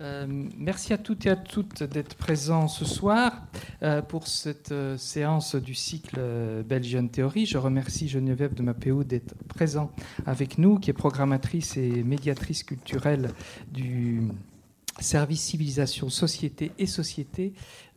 Euh, merci à toutes et à toutes d'être présents ce soir euh, pour cette euh, séance du cycle Belgian Theory. Je remercie Geneviève de Mapéo d'être présent avec nous, qui est programmatrice et médiatrice culturelle du service civilisation, société et société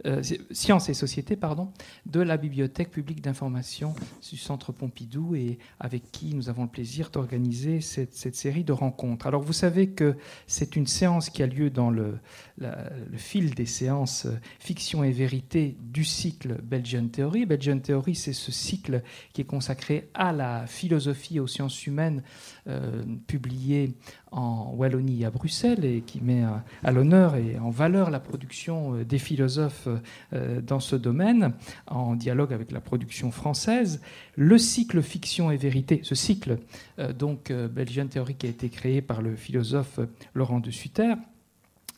euh, sciences et sociétés pardon, de la Bibliothèque publique d'information du Centre Pompidou et avec qui nous avons le plaisir d'organiser cette, série de rencontres. Alors vous savez que c'est une séance qui a lieu dans le, le, fil des séances euh, fiction et vérité du cycle Belgian Theory. Belgian Theory, c'est ce cycle qui est consacré à la philosophie et aux sciences humaines, euh, publié en Wallonie à Bruxelles et qui met à l'honneur et en valeur la production des philosophes euh, dans ce domaine, en dialogue avec la production française. Le cycle fiction et vérité, ce cycle euh, donc euh, Belgian théorique a été créé par le philosophe Laurent de Sutter.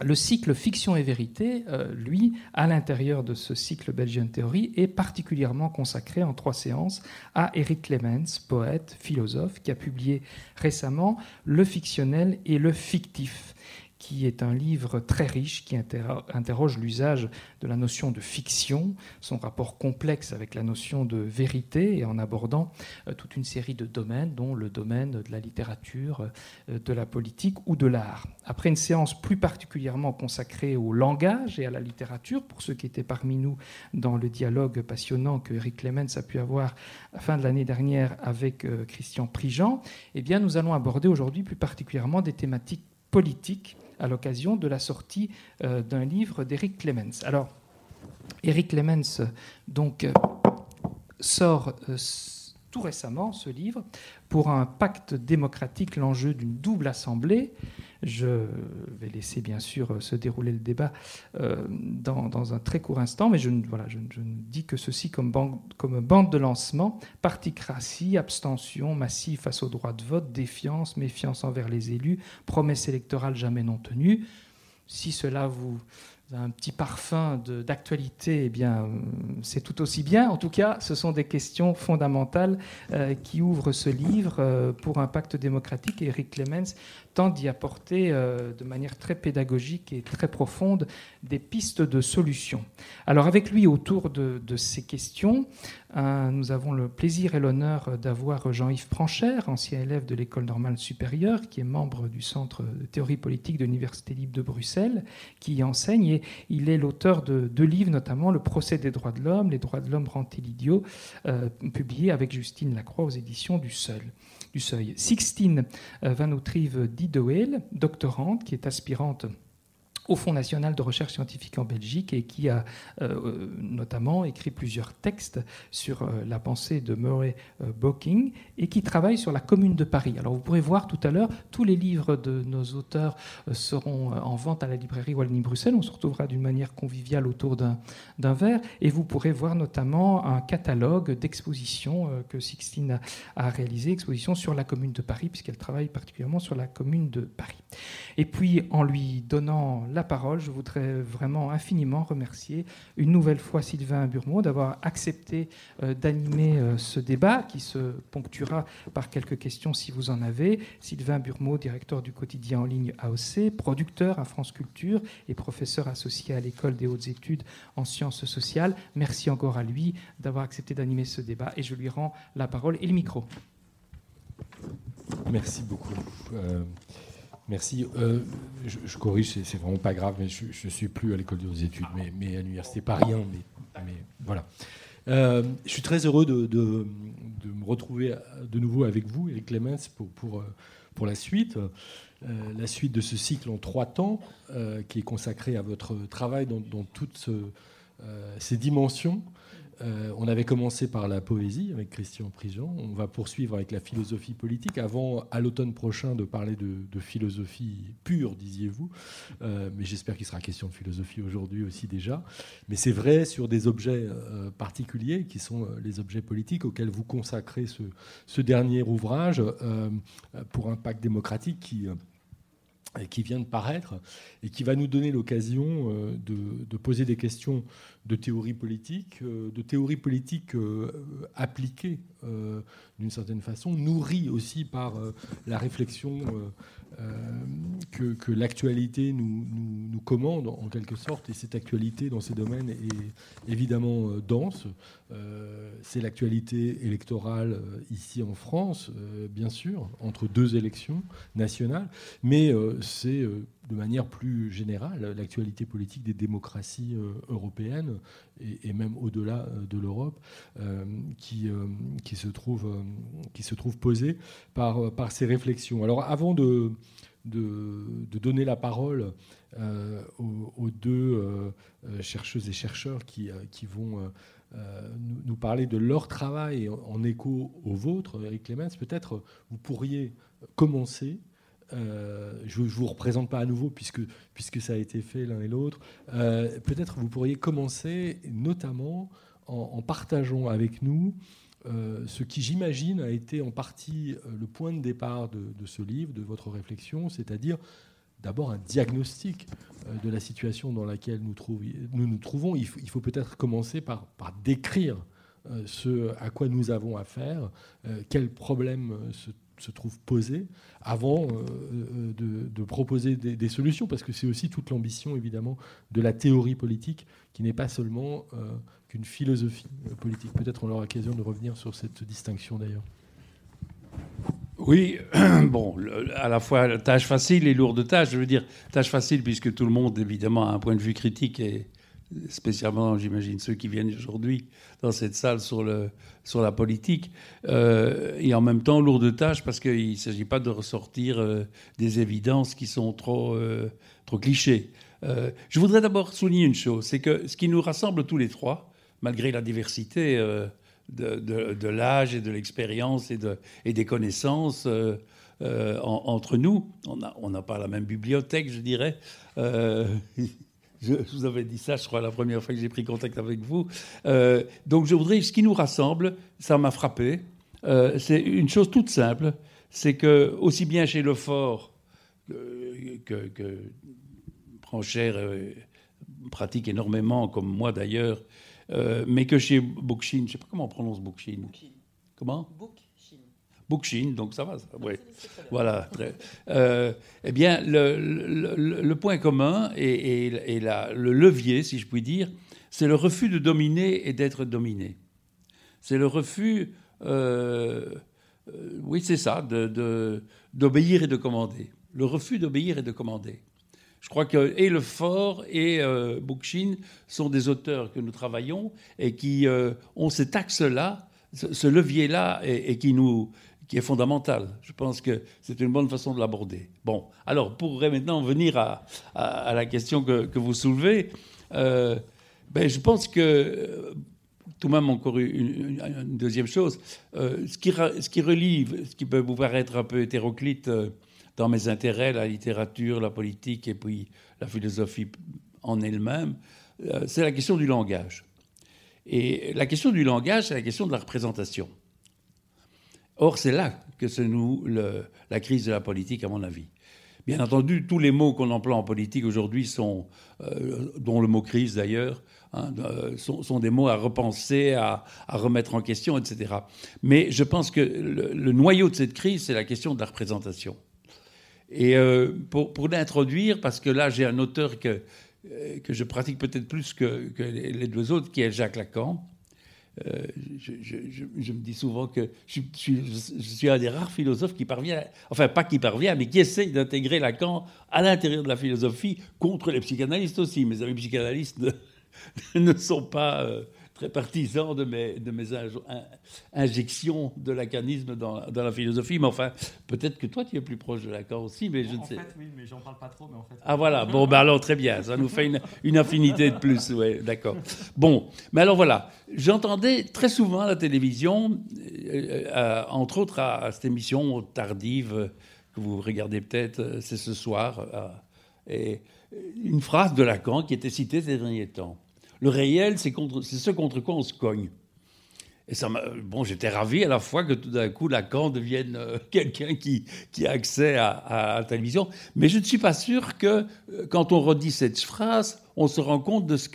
Le cycle fiction et vérité, lui, à l'intérieur de ce cycle Belgian Theory, est particulièrement consacré en trois séances à Eric Clemens, poète, philosophe, qui a publié récemment Le fictionnel et le fictif qui est un livre très riche qui interroge l'usage de la notion de fiction, son rapport complexe avec la notion de vérité, et en abordant euh, toute une série de domaines, dont le domaine de la littérature, euh, de la politique ou de l'art. Après une séance plus particulièrement consacrée au langage et à la littérature, pour ceux qui étaient parmi nous dans le dialogue passionnant que Eric Clemens a pu avoir à la fin de l'année dernière avec euh, Christian Prigent, eh bien, nous allons aborder aujourd'hui plus particulièrement des thématiques politiques à l'occasion de la sortie euh, d'un livre d'Éric Clemens. Alors, Éric Clemens donc, euh, sort euh, tout récemment ce livre pour un pacte démocratique, l'enjeu d'une double assemblée. Je vais laisser bien sûr se dérouler le débat euh, dans, un très court instant, mais je, voilà, je, ne dis que ceci comme bande, comme bande de lancement. Particratie, abstention massive face au droit de vote, défiance, méfiance envers les élus, promesses électorales jamais non tenues. Si cela vous un petit parfum d'actualité, eh bien, c'est tout aussi bien. En tout cas, ce sont des questions fondamentales euh, qui ouvrent ce livre euh, pour un pacte démocratique. Eric Clemens d'y apporter euh, de manière très pédagogique et très profonde des pistes de solutions. Alors, avec lui, autour de, ces questions, nous avons le plaisir et l'honneur d'avoir Jean-Yves Pranchère, ancien élève de l'École normale supérieure, qui est membre du Centre de théorie politique de l'Université libre de Bruxelles, qui y enseigne. Et il est l'auteur de deux livres, notamment Le procès des droits de l'homme, Les droits de l'homme rend-il idiot, euh, publié avec Justine Lacroix aux éditions du Seuil. Du Seuil. Sixtine euh, Van Outrive Dideweel, doctorante, qui est aspirante au Fonds national de recherche scientifique en Belgique et qui a euh, notamment écrit plusieurs textes sur euh, la pensée de Murray euh, Bocking et qui travaille sur la Commune de Paris. Alors vous pourrez voir tout à l'heure, tous les livres de nos auteurs seront en vente à la librairie Wallonie-Bruxelles. On se retrouvera d'une manière conviviale autour d'un verre et vous pourrez voir notamment un catalogue d'expositions que Sixtine a, a réalisé, exposition sur la Commune de Paris, puisqu'elle travaille particulièrement sur la Commune de Paris. Et puis en lui donnant la parole, je voudrais vraiment infiniment remercier une nouvelle fois Sylvain Burmont d'avoir accepté euh, d'animer euh, ce débat qui se ponctuera par quelques questions si vous en avez. Sylvain Burmont, directeur du quotidien en ligne AOC, producteur à France Culture et professeur associé à l'école des hautes études en sciences sociales. Merci encore à lui d'avoir accepté d'animer ce débat et je lui rends la parole et le micro. Merci beaucoup. Euh, Merci. Euh, je, corrige, c'est vraiment pas grave, mais je ne suis plus à l'école des études, mais, à l'université Paris Mais, mais voilà. Euh, je suis très heureux de, me retrouver de nouveau avec vous, Eric Clemens, pour, pour, pour la suite. Euh, la suite de ce cycle en trois temps, qui est consacré à votre travail dans, dans toutes ces dimensions. Euh, on avait commencé par la poésie avec Christian Prigent. On va poursuivre avec la philosophie politique avant, à l'automne prochain, de parler de, philosophie pure, disiez-vous. Euh, mais j'espère qu'il sera question de philosophie aujourd'hui aussi déjà. Mais c'est vrai sur des objets euh, particuliers qui sont les objets politiques auxquels vous consacrez ce, ce dernier ouvrage pour un pacte démocratique qui qui vient de paraître et qui va nous donner l'occasion de, poser des questions de théorie politique, de théorie politique appliquée d'une certaine façon, nourrie aussi par la réflexion euh, que, l'actualité nous, commande en quelque sorte, et cette actualité dans ces domaines est évidemment euh, dense. Euh, c'est l'actualité électorale ici en France, bien sûr, entre deux élections nationales, mais c'est de manière plus générale l'actualité politique des démocraties européennes et, même au-delà de l'Europe qui, qui, se trouve, posée par, ces réflexions. Alors avant de donner la parole euh, aux, deux euh, euh, chercheuses et chercheurs qui, qui vont nous, parler de leur travail en, écho au vôtre, Eric Clemens. Peut-être vous pourriez commencer. Je ne vous représente pas à nouveau puisque, puisque ça a été fait l'un et l'autre. Peut-être vous pourriez commencer notamment en, partageant avec nous euh, ce qui, j'imagine, a été en partie euh, le point de départ de, ce livre, de votre réflexion, c'est-à-dire d'abord un diagnostic euh, de la situation dans laquelle nous, nous, trouvons. Il faut, peut-être commencer par, décrire ce à quoi nous avons affaire, quels problèmes se se trouve posé avant de, proposer des, solutions, parce que c'est aussi toute l'ambition, évidemment, de la théorie politique, qui n'est pas seulement qu'une philosophie politique. Peut-être on aura l'occasion de revenir sur cette distinction d'ailleurs. Oui, bon, à la fois tâche facile et lourde tâche. Je veux dire, tâche facile puisque tout le monde, évidemment, a un point de vue critique et spécialement, j'imagine, ceux qui viennent aujourd'hui dans cette salle sur, le, sur la politique. Euh, et en même temps, lourde tâche parce qu'il ne s'agit pas de ressortir euh, des évidences qui sont trop, euh, trop clichés. je voudrais d'abord souligner une chose, c'est que ce qui nous rassemble tous les trois, malgré la diversité euh, de, l'âge et de l'expérience et, et, des connaissances euh, euh, entre nous. On n'a on pas la même bibliothèque, je dirais. Je, vous avais dit ça, je crois, la première fois que j'ai pris contact avec vous. donc je voudrais, ce qui nous rassemble, ça m'a frappé, c'est une chose toute simple, c'est que aussi bien chez Lefort que, que Branchère pratique énormément, comme moi d'ailleurs, euh, mais que chez Bookchin, je ne sais pas comment on prononce Bookchin. Comment? Bookchin. Bookchin, donc ça va. Ça, Voilà. Euh, eh bien, le, point commun et, le levier, si je puis dire, c'est le refus de dominer et d'être dominé. C'est le refus, euh, oui, c'est ça, d'obéir et de commander. Le refus d'obéir et de commander. Je crois que et et euh, Bookchin sont des auteurs que nous travaillons et qui euh, ont cet axe-là, ce, levier-là, et, qui, nous, qui est fondamental. Je pense que c'est une bonne façon de l'aborder. Bon, alors, pour maintenant venir à, la question que, vous soulevez, euh, ben, je pense que tout de même encore une, deuxième chose, ce, qui, ce qui relie, ce qui peut vous paraître un peu hétéroclite dans mes intérêts, la littérature, la politique et puis la philosophie en elle-même, euh, c'est la question du langage. Et la question du langage, c'est la question de la représentation. Or, c'est là que se noue la crise de la politique, à mon avis. Bien entendu, tous les mots qu'on emploie en politique aujourd'hui euh, dont le mot crise d'ailleurs, hein, sont, des mots à repenser, à, remettre en question, etc. Mais je pense que le noyau de cette crise, c'est la question de la représentation. Et euh, pour, l'introduire, parce que là j'ai un auteur que, euh, je pratique peut-être plus que, les deux autres, qui est Jacques Lacan. Euh, je, me dis souvent que je, suis un des rares philosophes qui parvient, enfin pas qui parvient, mais qui essaye d'intégrer Lacan à l'intérieur de la philosophie, contre les psychanalystes aussi. Mes amis psychanalystes ne, ne sont pas très partisan de mes, de mes injections de lacanisme dans, dans, la philosophie. Mais enfin, peut-être que toi, tu es plus proche de Lacan aussi, mais je ne sais. En fait, oui, mais j'en parle pas trop. Mais en fait, ah voilà, bon, ben alors très bien, ça nous fait une, une affinité de plus, oui, d'accord. Bon, mais alors voilà, j'entendais très souvent à la télévision, euh, euh, entre autres à, cette émission tardive que vous regardez peut-être, euh, c'est ce soir, et une phrase de Lacan qui était citée ces derniers temps. Le réel, c'est ce contre quoi on se cogne. Et ça bon, j'étais ravi à la fois que tout d'un coup Lacan devienne euh, quelqu'un qui, qui a accès à, la télévision. Mais je ne suis pas sûr que euh, quand on redit cette phrase, on se rend compte de ce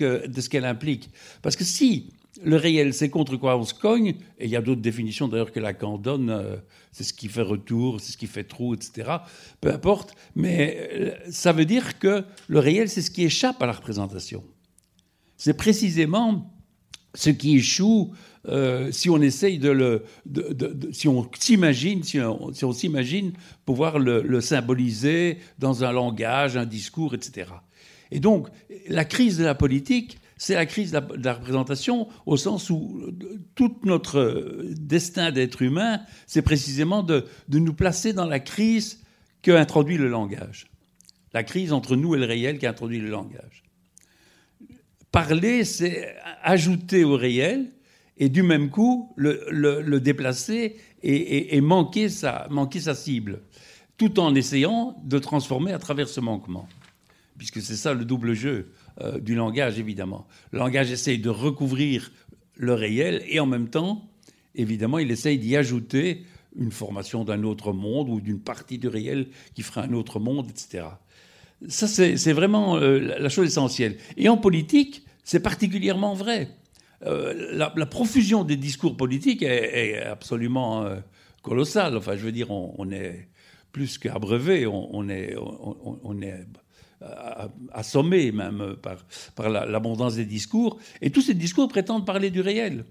qu'elle implique. Parce que si le réel, c'est contre quoi on se cogne, et il y a d'autres définitions d'ailleurs que Lacan donne, euh, c'est ce qui fait retour, c'est ce qui fait trou, etc. Peu importe, mais ça veut dire que le réel, c'est ce qui échappe à la représentation. C'est précisément ce qui échoue euh, si on essaye de le, si on s'imagine, si on, s'imagine pouvoir le, symboliser dans un langage, un discours, etc. Et donc, la crise de la politique, c'est la crise de la, représentation au sens où tout notre destin d'être humain, c'est précisément de, nous placer dans la crise qu'a introduit le langage. La crise entre nous et le réel qui introduit le langage. Parler, c'est ajouter au réel, et du même coup le, déplacer et, manquer, sa, manquer sa cible, tout en essayant de transformer à travers ce manquement. Puisque c'est ça le double jeu euh, du langage, évidemment. Le langage essaye de recouvrir le réel et en même temps, évidemment, il essaye d'y ajouter une formation d'un autre monde ou d'une partie du réel qui fera un autre monde, etc. Ça, c'est vraiment euh, la chose essentielle. Et en politique, c'est particulièrement vrai. Euh, la, profusion des discours politiques est, absolument euh, colossale. Enfin, je veux dire, on, est plus qu'abreuvé, on, est, assommé même par l'abondance des discours. Et tous ces discours prétendent parler du réel,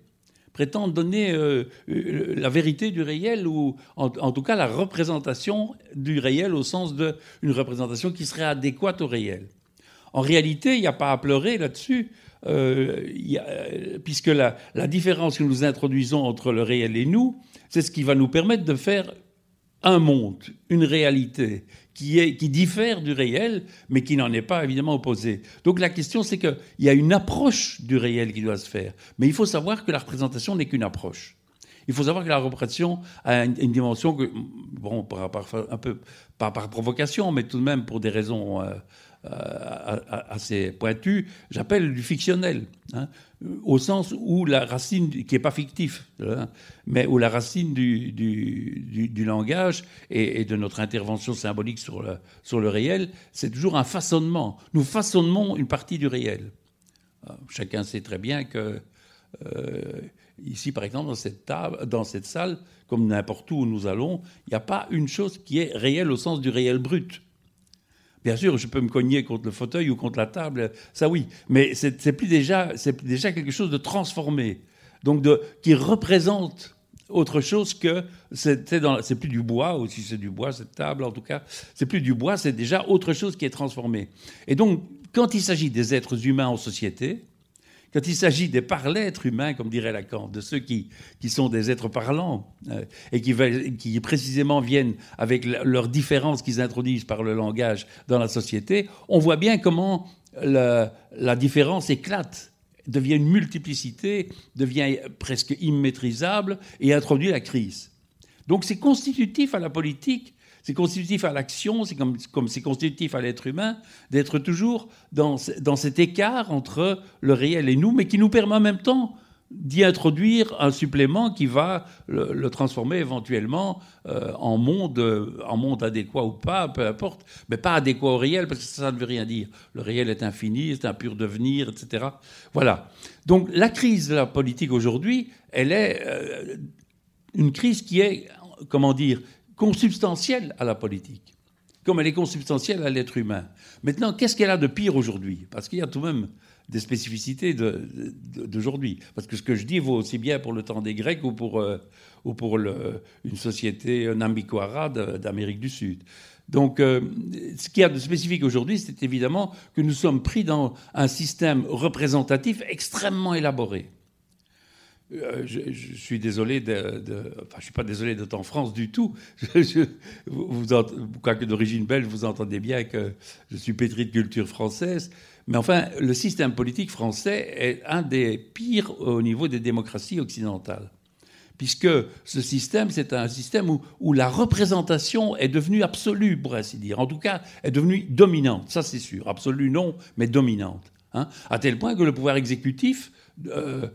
prétendent donner euh, la vérité du réel, ou en, en, tout cas la représentation du réel au sens d'une représentation qui serait adéquate au réel. En réalité, il n'y a pas à pleurer là-dessus. Euh, puisque la, différence que nous introduisons entre le réel et nous, c'est ce qui va nous permettre de faire un monde, une réalité qui, diffère du réel, mais qui n'en est pas évidemment opposé. Donc la question, c'est qu'il y a une approche du réel qui doit se faire. Mais il faut savoir que la représentation n'est qu'une approche. Il faut savoir que la représentation a une, dimension que, bon, par, un peu, pas par provocation, mais tout de même pour des raisons euh, assez pointu, j'appelle du fictionnel, hein, au sens où la racine, qui n'est pas fictif, hein, mais où la racine du, du, langage et, de notre intervention symbolique sur le, sur le réel, c'est toujours un façonnement. Nous façonnons une partie du réel. chacun sait très bien que euh, ici, par exemple, dans cette, table, dans cette salle, comme n'importe où nous allons, il n'y a pas une chose qui est réelle au sens du réel brut. Bien sûr, je peux me cogner contre le fauteuil ou contre la table, ça oui, mais c'est plus déjà, c'est déjà quelque chose de transformé, donc qui représente autre chose que c'est plus du bois, ou si c'est du bois cette table en tout cas, c'est plus du bois, c'est déjà autre chose qui est transformé. Et donc, quand il s'agit des êtres humains en société, quand il s'agit des par-l'être humains, comme dirait Lacan, de ceux qui, qui sont des êtres parlants euh, et qui, qui, précisément viennent avec leurs différences qu'ils introduisent par le langage dans la société, on voit bien comment la, la différence éclate devient une multiplicité, devient presque immaîtrisable et introduit la crise. Donc c'est constitutif à la politique c'est constitutif à l'action, c'est comme, c'est constitutif à l'être humain d'être toujours dans, dans cet écart entre le réel et nous, mais qui nous permet en même temps d'y introduire un supplément qui va le, transformer éventuellement euh, en, monde, en monde adéquat ou pas, peu importe, mais pas adéquat au réel, parce que ça, ne veut rien dire. Le réel est infini, c'est un pur devenir, etc. Voilà. Donc la crise de la politique aujourd'hui, elle est euh, une crise qui est, comment dire, consubstantielle à la politique, comme elle est consubstantielle à l'être humain. Maintenant, qu'est-ce qu'elle a de pire aujourd'hui? Parce qu'il y a tout de même des spécificités d'aujourd'hui. Parce que ce que je dis vaut aussi bien pour le temps des Grecs ou pour, euh, ou pour une société Nambiquara d'Amérique du Sud. Donc, euh, ce qu'il y a de spécifique aujourd'hui, c'est évidemment que nous sommes pris dans un système représentatif extrêmement élaboré. Euh, je, suis désolé de, Enfin, je suis pas désolé d'être en France du tout. Vous, quoique d'origine belge, vous entendez bien que je suis pétri de culture française. Mais enfin, le système politique français est un des pires au niveau des démocraties occidentales. Puisque ce système, c'est un système où, où, la représentation est devenue absolue, pour ainsi dire. En tout cas, est devenue dominante. Ça, c'est sûr. Absolue, non, mais dominante. Hein à tel point que le pouvoir exécutif euh,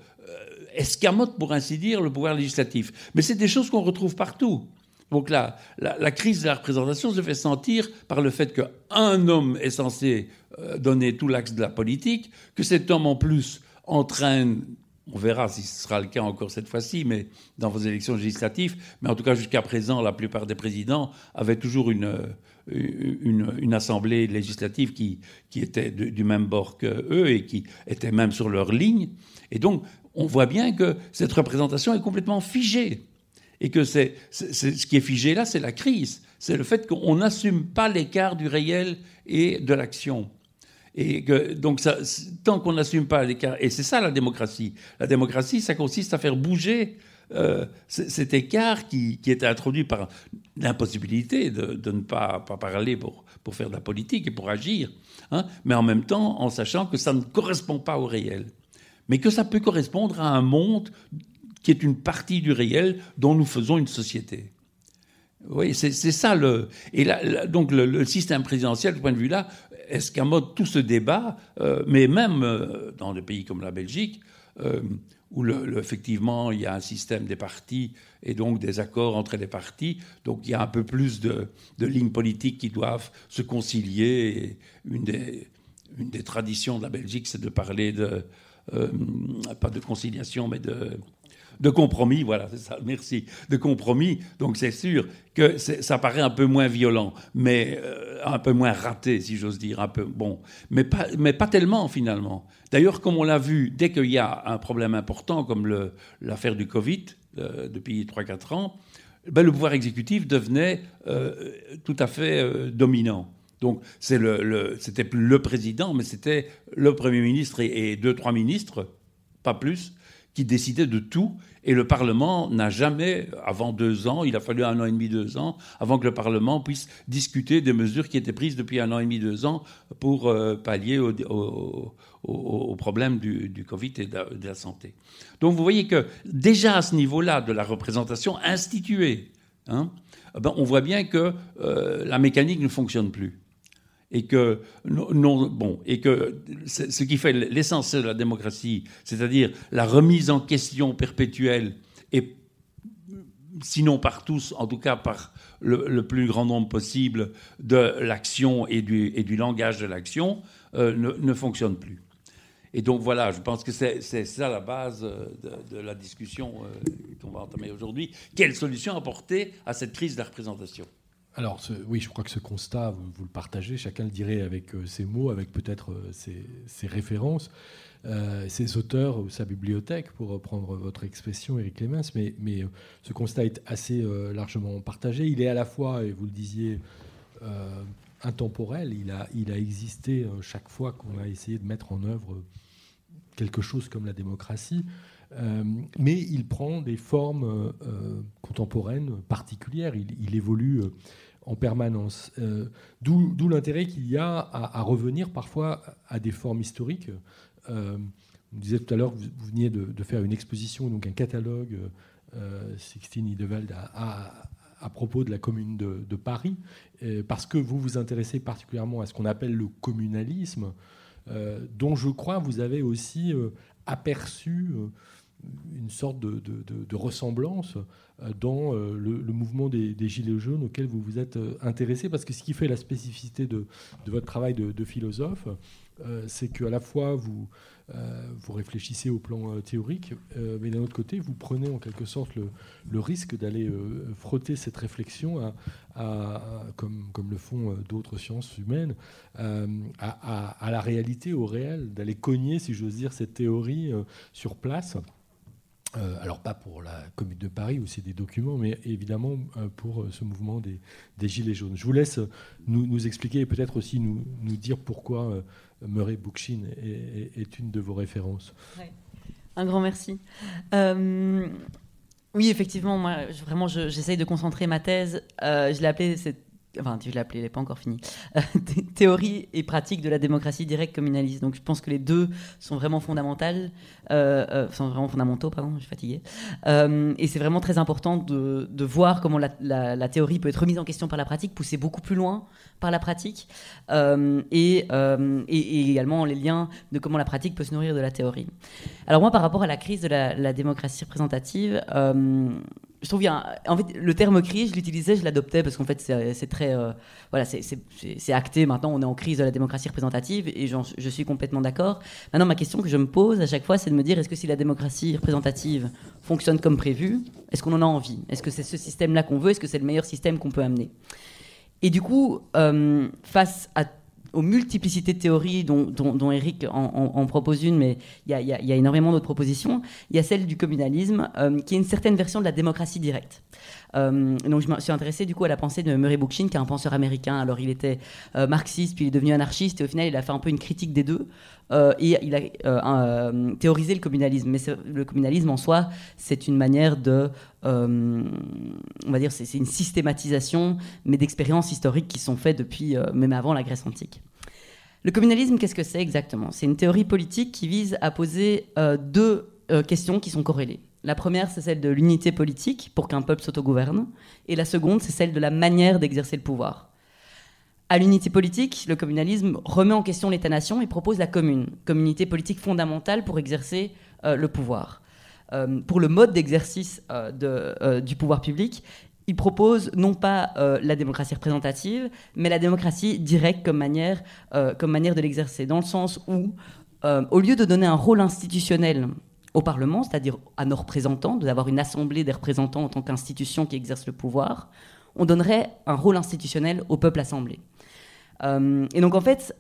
escamote, pour ainsi dire, le pouvoir législatif. Mais c'est des choses qu'on retrouve partout. Donc là, la, crise de la représentation se fait sentir par le fait qu'un homme est censé euh, donner tout l'axe de la politique, que cet homme en plus entraîne, on verra si ce sera le cas encore cette fois-ci, mais dans vos élections législatives, mais en tout cas jusqu'à présent, la plupart des présidents avaient toujours une, une, assemblée législative qui, qui était du même bord qu'eux et qui était même sur leur ligne. Et donc, on voit bien que cette représentation est complètement figée. Et que ce qui est figé là, c'est la crise. C'est le fait qu'on n'assume pas l'écart du réel et de l'action. Et que, donc, tant qu'on n'assume pas l'écart, et c'est ça la démocratie. La démocratie, ça consiste à faire bouger euh, cet écart qui, qui, était introduit par l'impossibilité de, de, ne pas, pas parler pour, pour, faire de la politique et pour agir, hein, mais en même temps en sachant que ça ne correspond pas au réel, mais que ça peut correspondre à un monde qui est une partie du réel dont nous faisons une société. Oui, c'est ça le. Et donc le, système présidentiel, de ce point de vue-là, escamote tout ce débat, euh, mais même euh, dans des pays comme la Belgique, où le, effectivement il y a un système des partis et donc des accords entre les partis. Donc il y a un peu plus de, lignes politiques qui doivent se concilier. une des traditions de la Belgique, c'est de parler de, euh, pas de conciliation, mais de, compromis, voilà, c'est ça, merci, de compromis. Donc c'est sûr que ça paraît un peu moins violent, mais euh, un peu moins raté, si j'ose dire, un peu bon, mais pas, mais pas tellement finalement. D'ailleurs, comme on l'a vu, dès qu'il y a un problème important comme l'affaire du Covid euh, depuis 3-4 ans, ben, le pouvoir exécutif devenait tout à fait dominant. Donc c'était le, plus le président, mais c'était le Premier ministre et, deux, trois ministres, pas plus, qui décidait de tout. Et le Parlement n'a jamais, avant deux ans, il a fallu un an et demi, deux ans, avant que le Parlement puisse discuter des mesures qui étaient prises depuis un an et demi, deux ans pour euh, pallier au, au, problème du, Covid et de, la santé. Donc vous voyez que déjà à ce niveau-là de la représentation instituée, hein, ben on voit bien que euh, la mécanique ne fonctionne plus et que, non, bon, et que ce qui fait l'essence de la démocratie, c'est-à-dire la remise en question perpétuelle, et sinon par tous, en tout cas par le, plus grand nombre possible de l'action et du, langage de l'action, euh, ne, fonctionne plus. Et donc voilà, je pense que c'est ça la base de, la discussion euh, qu'on va entamer aujourd'hui. Quelle solution apporter à cette crise de la représentation? Alors oui, je crois que ce constat, vous, le partagez, chacun le dirait avec euh, ses mots, avec peut-être euh, ses, références, euh, ses auteurs ou sa bibliothèque, pour reprendre votre expression, Eric Clemens, mais, ce constat est assez largement partagé. Il est à la fois, et vous le disiez, intemporel, il a, existé chaque fois qu'on a essayé de mettre en œuvre quelque chose comme la démocratie. mais il prend des formes contemporaines particulières. Il évolue en permanence. Euh, d'où l'intérêt qu'il y a à, revenir parfois à des formes historiques. Euh, vous disiez tout à l'heure que vous, veniez de, faire une exposition, donc un catalogue, euh, Sixtine Idevald, à, à, propos de la commune de, Paris, parce que vous vous intéressez particulièrement à ce qu'on appelle le communalisme, dont je crois vous avez aussi aperçu une sorte de, ressemblance euh, dans euh, le, mouvement des, Gilets jaunes auquel vous vous êtes euh, intéressé, parce que ce qui fait la spécificité de, votre travail de, philosophe, c'est qu'à la fois vous, vous réfléchissez au plan théorique, mais d'un autre côté, vous prenez en quelque sorte le, risque d'aller frotter cette réflexion, à, comme, comme, le font d'autres sciences humaines, à, à, la réalité, au réel, d'aller cogner, si j'ose dire, cette théorie sur place. Euh, alors pas pour la Commune de Paris où c'est des documents, mais évidemment euh, pour euh, ce mouvement des, Gilets jaunes. Je vous laisse nous, expliquer et peut-être aussi nous, dire pourquoi Murray Bookchin est, une de vos références. Un grand merci. oui, effectivement, moi, vraiment, j'essaye de concentrer ma thèse. je l'ai appelée enfin, tu l'as appelé, elle n'est pas encore finie, théorie et pratique de la démocratie directe communaliste. Donc je pense que les deux sont vraiment fondamentales, euh, euh, sont vraiment fondamentaux, pardon, je suis fatiguée. Euh, et c'est vraiment très important de, voir comment la, théorie peut être remise en question par la pratique, poussée beaucoup plus loin par la pratique, et, également les liens de comment la pratique peut se nourrir de la théorie. Alors moi, par rapport à la crise de la démocratie représentative, je trouve en fait le terme crise je l'utilisais je l'adoptais parce qu'en fait c'est très euh, voilà c'est acté maintenant on est en crise de la démocratie représentative et je suis complètement d'accord. Maintenant ma question que je me pose à chaque fois c'est de me dire est-ce que si la démocratie représentative fonctionne comme prévu est-ce qu'on en a envie? Est-ce que c'est ce système là qu'on veut? Est-ce que c'est le meilleur système qu'on peut amener? Et du coup euh, face à aux multiplicités de théories dont, Eric en, propose une, mais il y a, y a, énormément d'autres propositions. Il y a celle du communalisme, euh, qui est une certaine version de la démocratie directe. Euh, donc je me suis intéressé du coup à la pensée de Murray Bookchin, qui est un penseur américain. Alors il était euh, marxiste, puis il est devenu anarchiste, et au final il a fait un peu une critique des deux. et il a théorisé le communalisme. Mais le communalisme en soi, c'est une manière de, on va dire, c'est une systématisation, mais d'expériences historiques qui sont faites depuis même avant la Grèce antique. Le communalisme, qu'est-ce que c'est exactement? C'est une théorie politique qui vise à poser euh, deux euh, questions qui sont corrélées. La première, c'est celle de l'unité politique pour qu'un peuple s'autogouverne, et la seconde, c'est celle de la manière d'exercer le pouvoir. À l'unité politique, le communalisme remet en question l'État-nation et propose la commune, communauté politique fondamentale pour exercer euh, le pouvoir. pour le mode d'exercice du pouvoir public, il propose non pas euh, la démocratie représentative, mais la démocratie directe comme manière, euh, comme de l'exercer, dans le sens où, euh, au lieu de donner un rôle institutionnel au Parlement, c'est-à-dire à nos représentants, d'avoir une assemblée des représentants en tant qu'institution qui exerce le pouvoir, on donnerait un rôle institutionnel au peuple assemblé. et donc en fait,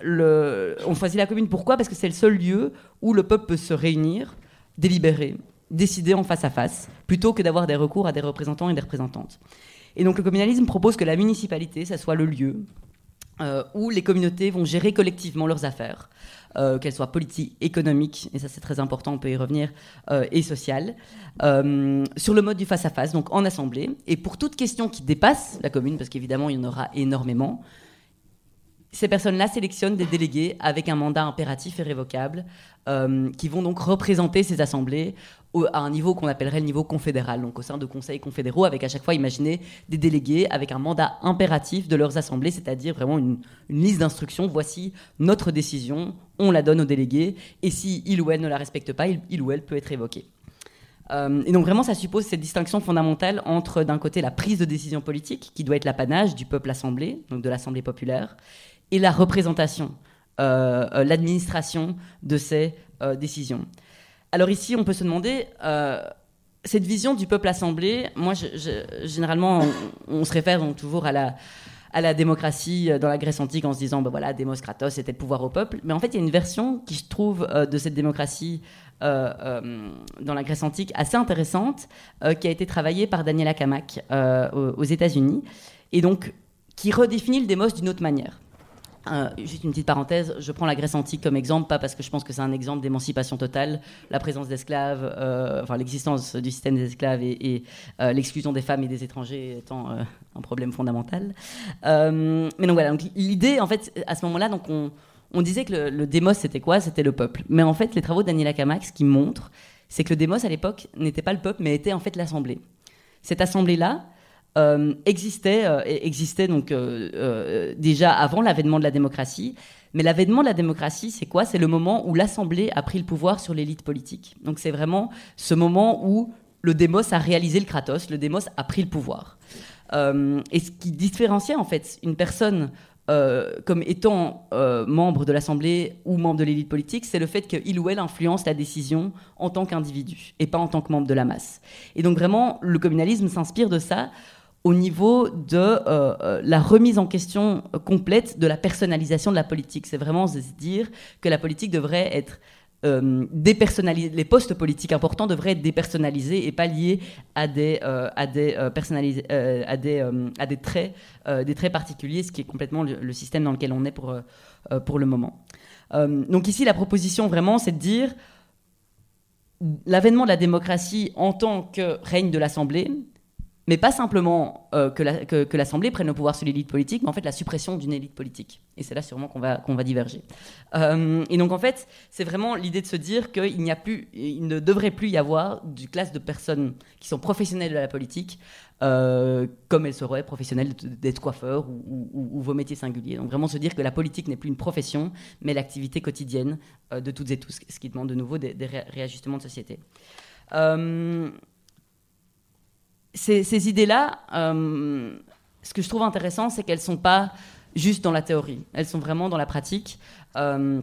on choisit la commune pourquoi? Parce que c'est le seul lieu où le peuple peut se réunir, délibérer, décider en face à face, plutôt que d'avoir des recours à des représentants et des représentantes. Et donc le communalisme propose que la municipalité, ça soit le lieu euh, où les communautés vont gérer collectivement leurs affaires, euh, qu'elles soient politiques, économiques, et ça c'est très important, on peut y revenir, euh, et sociales, sur le mode du face-à-face, donc en assemblée. Et pour toute question qui dépasse la commune, parce qu'évidemment il y en aura énormément, ces personnes-là sélectionnent des délégués avec un mandat impératif et révocable, qui vont donc représenter ces assemblées à un niveau qu'on appellerait le niveau confédéral, donc au sein de conseils confédéraux, avec à chaque fois, imaginez, des délégués avec un mandat impératif de leurs assemblées, c'est-à-dire vraiment une, liste d'instructions. Voici notre décision, on la donne aux délégués, et si il ou elle ne la respecte pas, il, ou elle peut être évoqué. Euh, et donc vraiment, ça suppose cette distinction fondamentale entre, d'un côté, la prise de décision politique, qui doit être l'apanage du peuple assemblé, donc de l'Assemblée populaire, et la représentation, euh, euh, l'administration de ces décisions. Alors ici, on peut se demander, euh, cette vision du peuple assemblé, moi, généralement, on, se réfère toujours à la, démocratie euh, dans la Grèce antique en se disant, ben voilà, Demos Kratos, c'était le pouvoir au peuple. Mais en fait, il y a une version qui, je trouve, euh, de cette démocratie dans la Grèce antique assez intéressante, qui a été travaillée par Daniela Kamak aux États-Unis, et donc qui redéfinit le démos d'une autre manière. Euh, juste une petite parenthèse, je prends la Grèce antique comme exemple, pas parce que je pense que c'est un exemple d'émancipation totale, la présence d'esclaves, euh, enfin l'existence du système des esclaves et, euh, l'exclusion des femmes et des étrangers étant un problème fondamental. mais donc voilà, l'idée en fait à ce moment-là, donc on, on, disait que le, le démos c'était quoi? C'était le peuple. Mais en fait, les travaux Daniela Kamax qui montrent, c'est que le démos à l'époque n'était pas le peuple, mais était en fait l'assemblée. Cette assemblée-là, euh, existait, euh, existait donc euh, déjà avant l'avènement de la démocratie. Mais l'avènement de la démocratie, c'est quoi? C'est le moment où l'Assemblée a pris le pouvoir sur l'élite politique. Donc c'est vraiment ce moment où le démos a réalisé le Kratos, le démos a pris le pouvoir. et ce qui différenciait en fait une personne comme étant membre de l'Assemblée ou membre de l'élite politique, c'est le fait qu'il ou elle influence la décision en tant qu'individu et pas en tant que membre de la masse. Et donc vraiment, le communalisme s'inspire de ça au niveau de euh, euh, la remise en question complète de la personnalisation de la politique. C'est vraiment se dire que la politique devrait être euh, dépersonnalisée, les postes politiques importants devraient être dépersonnalisés et pas liés à des, à des, à des, à des traits, des traits particuliers, ce qui est complètement le, système dans lequel on est pour, pour le moment. donc ici, la proposition vraiment, c'est de dire l'avènement de la démocratie en tant que règne de l'Assemblée, mais pas simplement euh, que l'Assemblée prenne le pouvoir sur l'élite politique, mais en fait la suppression d'une élite politique. Et c'est là sûrement qu'on va, diverger. Euh, et donc en fait, c'est vraiment l'idée de se dire qu'il n'y a plus, il ne devrait plus y avoir du classe de personnes qui sont professionnelles de la politique, euh, comme elles seraient professionnelles d'être coiffeurs ou, vos métiers singuliers. Donc vraiment se dire que la politique n'est plus une profession, mais l'activité quotidienne de toutes et tous, ce qui demande de nouveau des réajustements de société ces, idées-là, euh, ce que je trouve intéressant, c'est qu'elles ne sont pas juste dans la théorie, elles sont vraiment dans la pratique. Euh,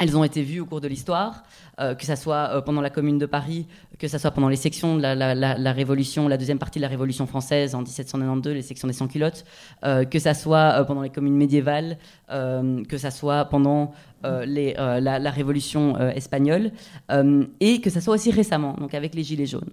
elles ont été vues au cours de l'histoire, euh, que ce soit pendant la Commune de Paris, que ce soit pendant les sections de la, Révolution, la deuxième partie de la Révolution française en 1792, les sections des sans-culottes, que ce soit pendant les communes médiévales, que ce soit pendant la, Révolution espagnole, et que ce soit aussi récemment, donc avec les Gilets jaunes.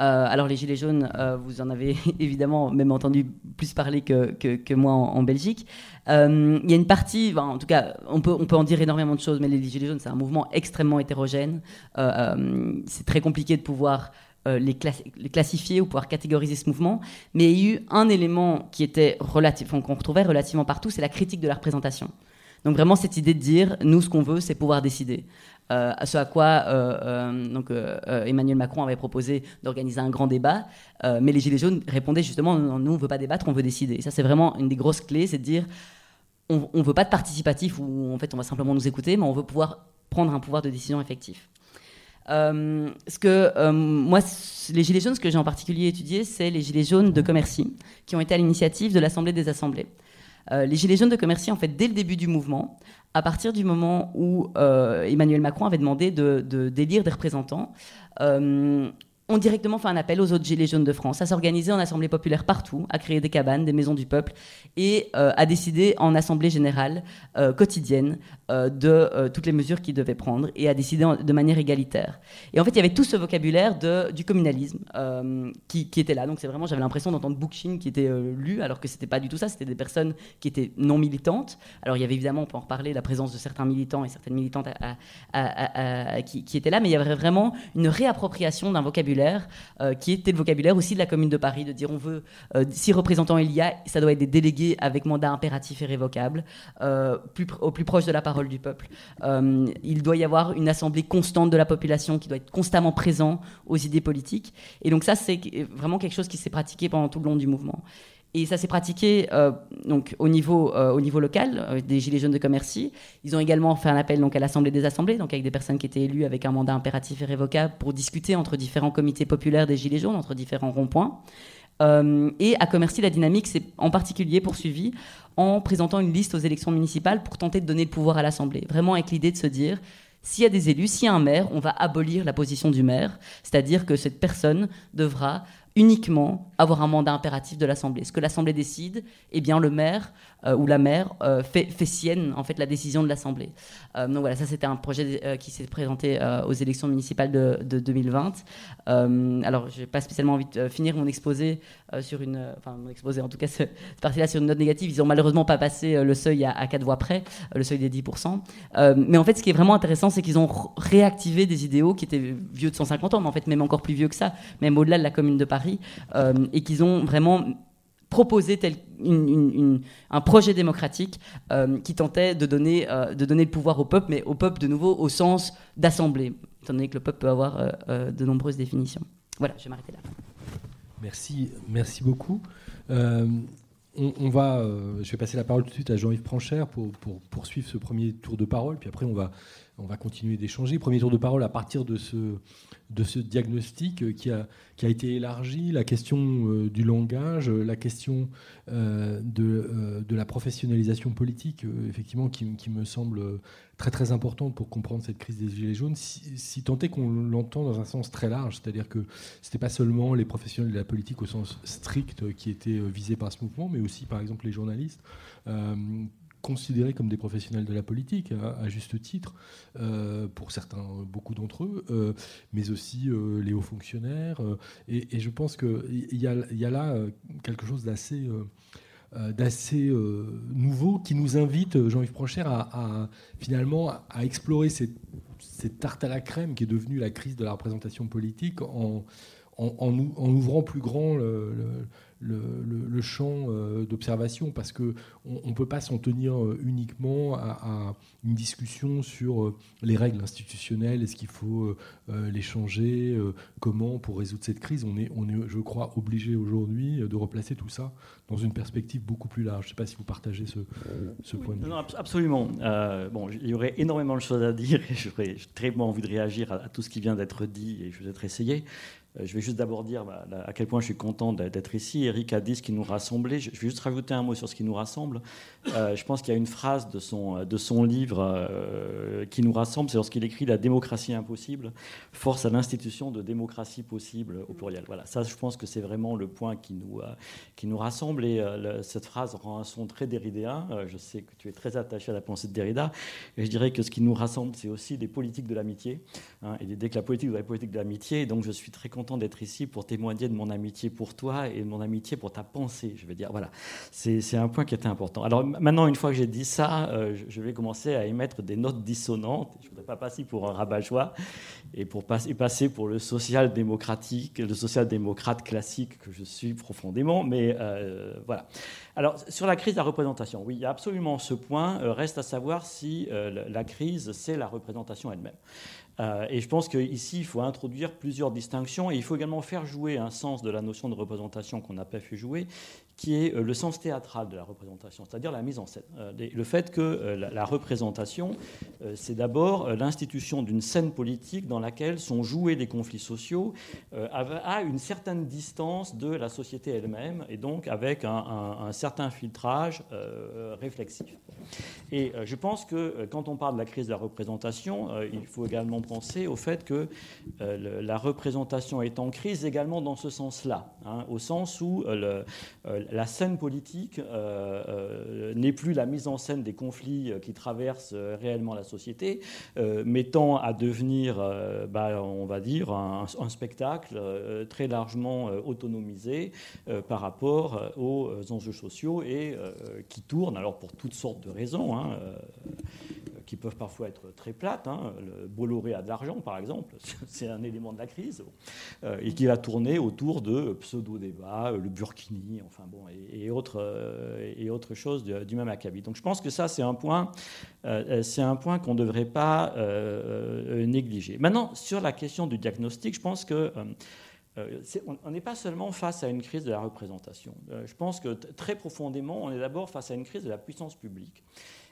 Euh, alors les Gilets jaunes, euh, vous en avez évidemment même entendu plus parler que, moi en, Belgique. Euh, il y a une partie, en tout cas, on peut, on peut en dire énormément de choses, mais les Gilets jaunes, c'est un mouvement extrêmement hétérogène. c'est très compliqué de pouvoir les, classifier ou pouvoir catégoriser ce mouvement. Mais il y a eu un élément qui était relatif, qu'on retrouvait relativement partout, c'est la critique de la représentation. Donc vraiment cette idée de dire, nous ce qu'on veut, c'est pouvoir décider. Euh, à ce à quoi euh, euh, Emmanuel Macron avait proposé d'organiser un grand débat, mais les Gilets jaunes répondaient justement nous on ne veut pas débattre, on veut décider. Et ça c'est vraiment une des grosses clés, c'est de dire on ne veut pas de participatif où en fait on va simplement nous écouter, mais on veut pouvoir prendre un pouvoir de décision effectif. ce que moi, les gilets jaunes, ce que j'ai en particulier étudié, c'est les gilets jaunes de Commercy, qui ont été à l'initiative de l'Assemblée des Assemblées. les gilets jaunes de Commercy, en fait, dès le début du mouvement, à partir du moment où euh, Emmanuel Macron avait demandé de, d'élire des représentants, euh, ont directement fait un appel aux autres Gilets jaunes de France à s'organiser en assemblée populaire partout, à créer des cabanes, des maisons du peuple, et euh, à décider en assemblée générale euh, quotidienne euh, de toutes les mesures qu'ils devaient prendre, et à décider de manière égalitaire. Et en fait, il y avait tout ce vocabulaire de, du communalisme qui, qui, était là. Donc c'est vraiment, j'avais l'impression d'entendre Bookchin qui était lu, alors que c'était pas du tout ça, c'était des personnes qui étaient non militantes. Alors il y avait évidemment, on peut en reparler, la présence de certains militants et certaines militantes qui, qui étaient là, mais il y avait vraiment une réappropriation d'un vocabulaire euh, qui était le vocabulaire aussi de la Commune de Paris, de dire on veut, euh, si représentants il y a, ça doit être des délégués avec mandat impératif et révocable, euh, plus, au plus proche de la parole du peuple. il doit y avoir une assemblée constante de la population qui doit être constamment présent aux idées politiques. Et donc ça, c'est vraiment quelque chose qui s'est pratiqué pendant tout le long du mouvement. Et ça s'est pratiqué euh, donc, au, niveau, euh, au niveau local, euh, des Gilets jaunes de Commercy. Ils ont également fait un appel donc, à l'Assemblée des Assemblées, donc avec des personnes qui étaient élues avec un mandat impératif et révocable pour discuter entre différents comités populaires des Gilets jaunes, entre différents ronds-points. et à Commercy, la dynamique s'est en particulier poursuivie en présentant une liste aux élections municipales pour tenter de donner le pouvoir à l'Assemblée. Vraiment avec l'idée de se dire, s'il y a des élus, s'il y a un maire, on va abolir la position du maire, c'est-à-dire que cette personne devra uniquement avoir un mandat impératif de l'Assemblée. Ce que l'Assemblée décide, eh bien le maire euh, ou la maire euh, fait, fait, sienne en fait la décision de l'Assemblée. Euh, donc voilà, ça c'était un projet qui s'est présenté aux élections municipales de, 2020. alors je n'ai pas spécialement envie de finir mon exposé sur une, enfin mon exposé en tout cas partie-là sur une note négative. Ils ont malheureusement pas passé le seuil à, à 4 voix près, le seuil des 10%. mais en fait, ce qui est vraiment intéressant, c'est qu'ils ont réactivé des idéaux qui étaient vieux de 150 ans, mais en fait même encore plus vieux que ça, même au-delà de la Commune de Paris, et qu'ils ont vraiment proposer tel, un projet démocratique euh, qui tentait de donner, euh, de donner le pouvoir au peuple, mais au peuple de nouveau au sens d'assemblée, étant donné que le peuple peut avoir euh, de nombreuses définitions. Voilà, je vais m'arrêter là. Merci, merci beaucoup. On, va, je vais passer la parole tout de suite à Jean-Yves Pranchère pour, pour poursuivre ce premier tour de parole, puis après on va, on va continuer d'échanger. Premier tour de parole à partir de ce, de ce diagnostic euh, qui a, qui a été élargi, la question euh, du langage, la question euh, de, de, la professionnalisation politique, effectivement, qui, qui, me semble très très importante pour comprendre cette crise des Gilets jaunes, si, tant est qu'on l'entend dans un sens très large, c'est-à-dire que ce n'était pas seulement les professionnels de la politique au sens strict qui étaient visés par ce mouvement, mais aussi par exemple les journalistes considérés comme des professionnels de la politique, à, juste titre, euh, pour certains, beaucoup d'entre eux, euh, mais aussi euh, les hauts fonctionnaires. Et, je pense qu'il y, a là quelque chose d'assez d'assez nouveau qui nous invite, Jean-Yves Procher, à, finalement à explorer cette, cette, tarte à la crème qui est devenue la crise de la représentation politique en, en, ouvrant plus grand le, champ euh, d'observation parce qu'on ne peut pas s'en tenir euh, uniquement à, une discussion sur euh, les règles institutionnelles, est-ce qu'il faut les changer, comment pour résoudre cette crise. On est, on est je crois, obligé aujourd'hui de replacer tout ça dans une perspective beaucoup plus large. Je ne sais pas si vous partagez ce, ce point de vue. Non, absolument. bon, il y aurait énormément de choses à dire et j'aurais très envie de réagir à, à, tout ce qui vient d'être dit et je vais être essayé. Euh, je vais juste d'abord dire bah, à quel point je suis content d'être ici. Eric a dit ce qui nous rassemblait. Je vais juste rajouter un mot sur ce qui nous rassemble. Euh, je pense qu'il y a une phrase de son, de son livre euh, qui nous rassemble, c'est lorsqu'il écrit La démocratie impossible, force à l'institution de démocratie possible au pluriel. Voilà, ça je pense que c'est vraiment le point qui nous, qui nous rassemble et cette phrase rend un son très derridéen. je sais que tu es très attaché à la pensée de Derrida et je dirais que ce qui nous rassemble, c'est aussi les politiques de l'amitié hein, et l'idée que la politique doit être politique de l'amitié. Donc je suis très content d'être ici pour témoigner de mon amitié pour toi et de mon amitié pour ta pensée. Je veux dire, voilà, c'est un point qui était important. Alors maintenant, une fois que j'ai dit ça, euh, je vais commencer à émettre des notes dissonantes. Je ne voudrais pas passer pour un rabat-joie et pour passer pour le social-démocratique, le social-démocrate classique que je suis profondément. Mais euh, voilà. Alors sur la crise de la représentation, oui, il y a absolument ce point. Euh, reste à savoir si la crise, c'est la représentation elle-même. Euh, et je pense qu'ici, il faut introduire plusieurs distinctions et il faut également faire jouer un sens de la notion de représentation qu'on n'a pas fait jouer, qui est euh, le sens théâtral de la représentation, c'est-à-dire la mise en scène. Euh, le fait que euh, la représentation, c'est d'abord l'institution d'une scène politique dans laquelle sont joués des conflits sociaux à une certaine distance de la société elle-même et donc avec un, certain filtrage réflexif. Et je pense que quand on parle de la crise de la représentation, il faut également penser au fait que la représentation est en crise également dans ce sens-là, hein, au sens où le, la scène politique euh, euh, n'est plus la mise en scène des conflits euh, qui traversent réellement la société, mais tend à devenir, bah, on va dire, un, spectacle très largement autonomisé par rapport aux enjeux sociaux et qui tourne, alors pour toutes sortes de raisons, hein, qui peuvent parfois être très plates. Hein. Le Bolloré a de l'argent, par exemple, c'est un élément de la crise, euh, et qui va tourner autour de pseudo-débats, euh, le Burkini, enfin bon, et, autres, euh, et autres choses du, même acabit. Donc je pense que ça, c'est un point, c'est point qu'on ne devrait pas négliger. Maintenant, sur la question du diagnostic, je pense que on n'est pas seulement face à une crise de la représentation. Je pense que très profondément, on est d'abord face à une crise de la puissance publique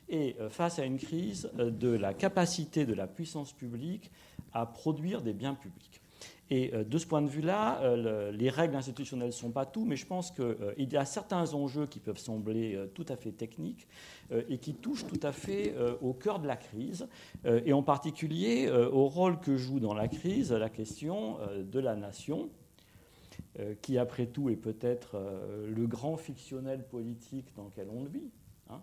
et euh, face à une crise euh, de la capacité de la puissance publique à produire des biens publics. Et euh, de ce point de vue-là, les règles institutionnelles ne sont pas tout, mais je pense qu'il y a certains enjeux qui peuvent sembler tout à fait techniques et qui touchent tout à fait au cœur de la crise, et en particulier au rôle que joue dans la crise la question de la nation, qui après tout est peut-être le grand fictionnel politique dans lequel on vit. Hein,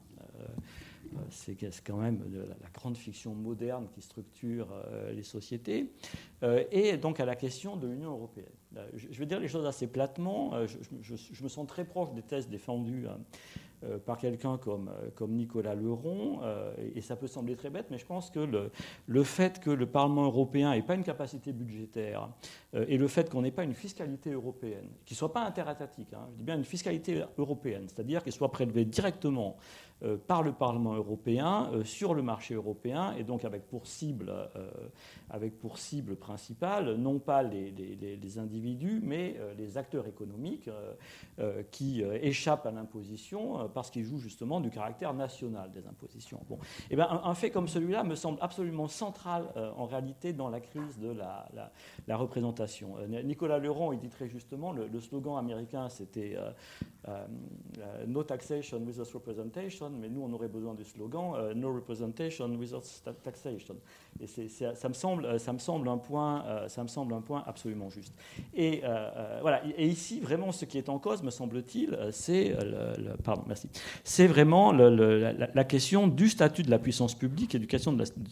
c'est quand même la grande fiction moderne qui structure euh, les sociétés, euh, et donc à la question de l'Union européenne. Je vais dire les choses assez platement. Je, me sens très proche des thèses défendues par quelqu'un comme, comme Nicolas Leron, et ça peut sembler très bête, mais je pense que le, fait que le Parlement européen n'ait pas une capacité budgétaire, et le fait qu'on n'ait pas une fiscalité européenne, qui ne soit pas interétatique, hein, je dis bien une fiscalité européenne, c'est-à-dire qu'elle soit prélevée directement euh, par le Parlement européen euh, sur le marché européen et donc avec pour cible, euh, avec pour cible principale non pas les, individus mais les acteurs économiques qui échappent à l'imposition parce qu'ils jouent justement du caractère national des impositions. Bon. Et eh bien, un, fait comme celui-là me semble absolument central en réalité dans la crise de la, représentation. Nicolas Leron, il dit très justement, le slogan américain c'était No taxation without representation mais nous, on aurait besoin du slogan euh, No representation without taxation. Et ça, me semble, euh, ça, me semble un point, euh, ça me semble un point absolument juste. Et, voilà. et ici, vraiment, ce qui est en cause, me semble-t-il, c'est pardon, merci. C'est vraiment la, question du statut de la puissance publique et de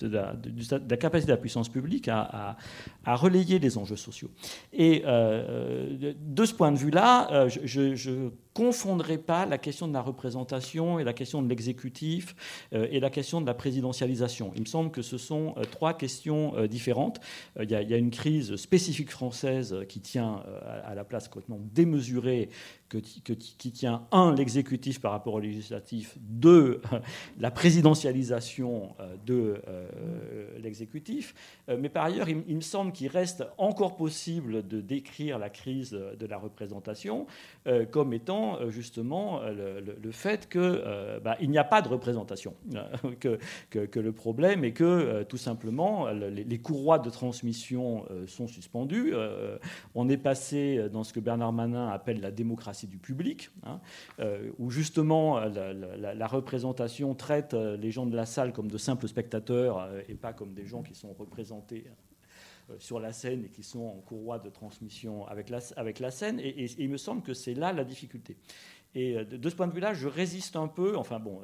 la, capacité de la puissance publique à, relayer les enjeux sociaux. Et de ce point de vue-là, je, je confondrait pas la question de la représentation et la question de l'exécutif et la question de la présidentialisation. Il me semble que ce sont trois questions différentes. Il y, a, une crise spécifique française qui tient à la place complètement démesurée qui tient, un, l'exécutif par rapport au législatif, deux, la présidentialisation euh, de euh, l'exécutif. Euh, mais par ailleurs, il, me semble qu'il reste encore possible de décrire la crise de la représentation comme étant justement le, fait qu'il bah, n'y a pas de représentation, que, que, le problème est que tout simplement les courroies de transmission sont suspendues. on est passé dans ce que Bernard Manin appelle la démocratie du public, hein, euh, où justement euh, la, représentation traite euh, les gens de la salle comme de simples spectateurs et pas comme des gens qui sont représentés sur la scène et qui sont en courroie de transmission avec la, avec la scène. Et, il me semble que c'est là la difficulté. Et de, ce point de vue-là, je résiste un peu. Enfin bon,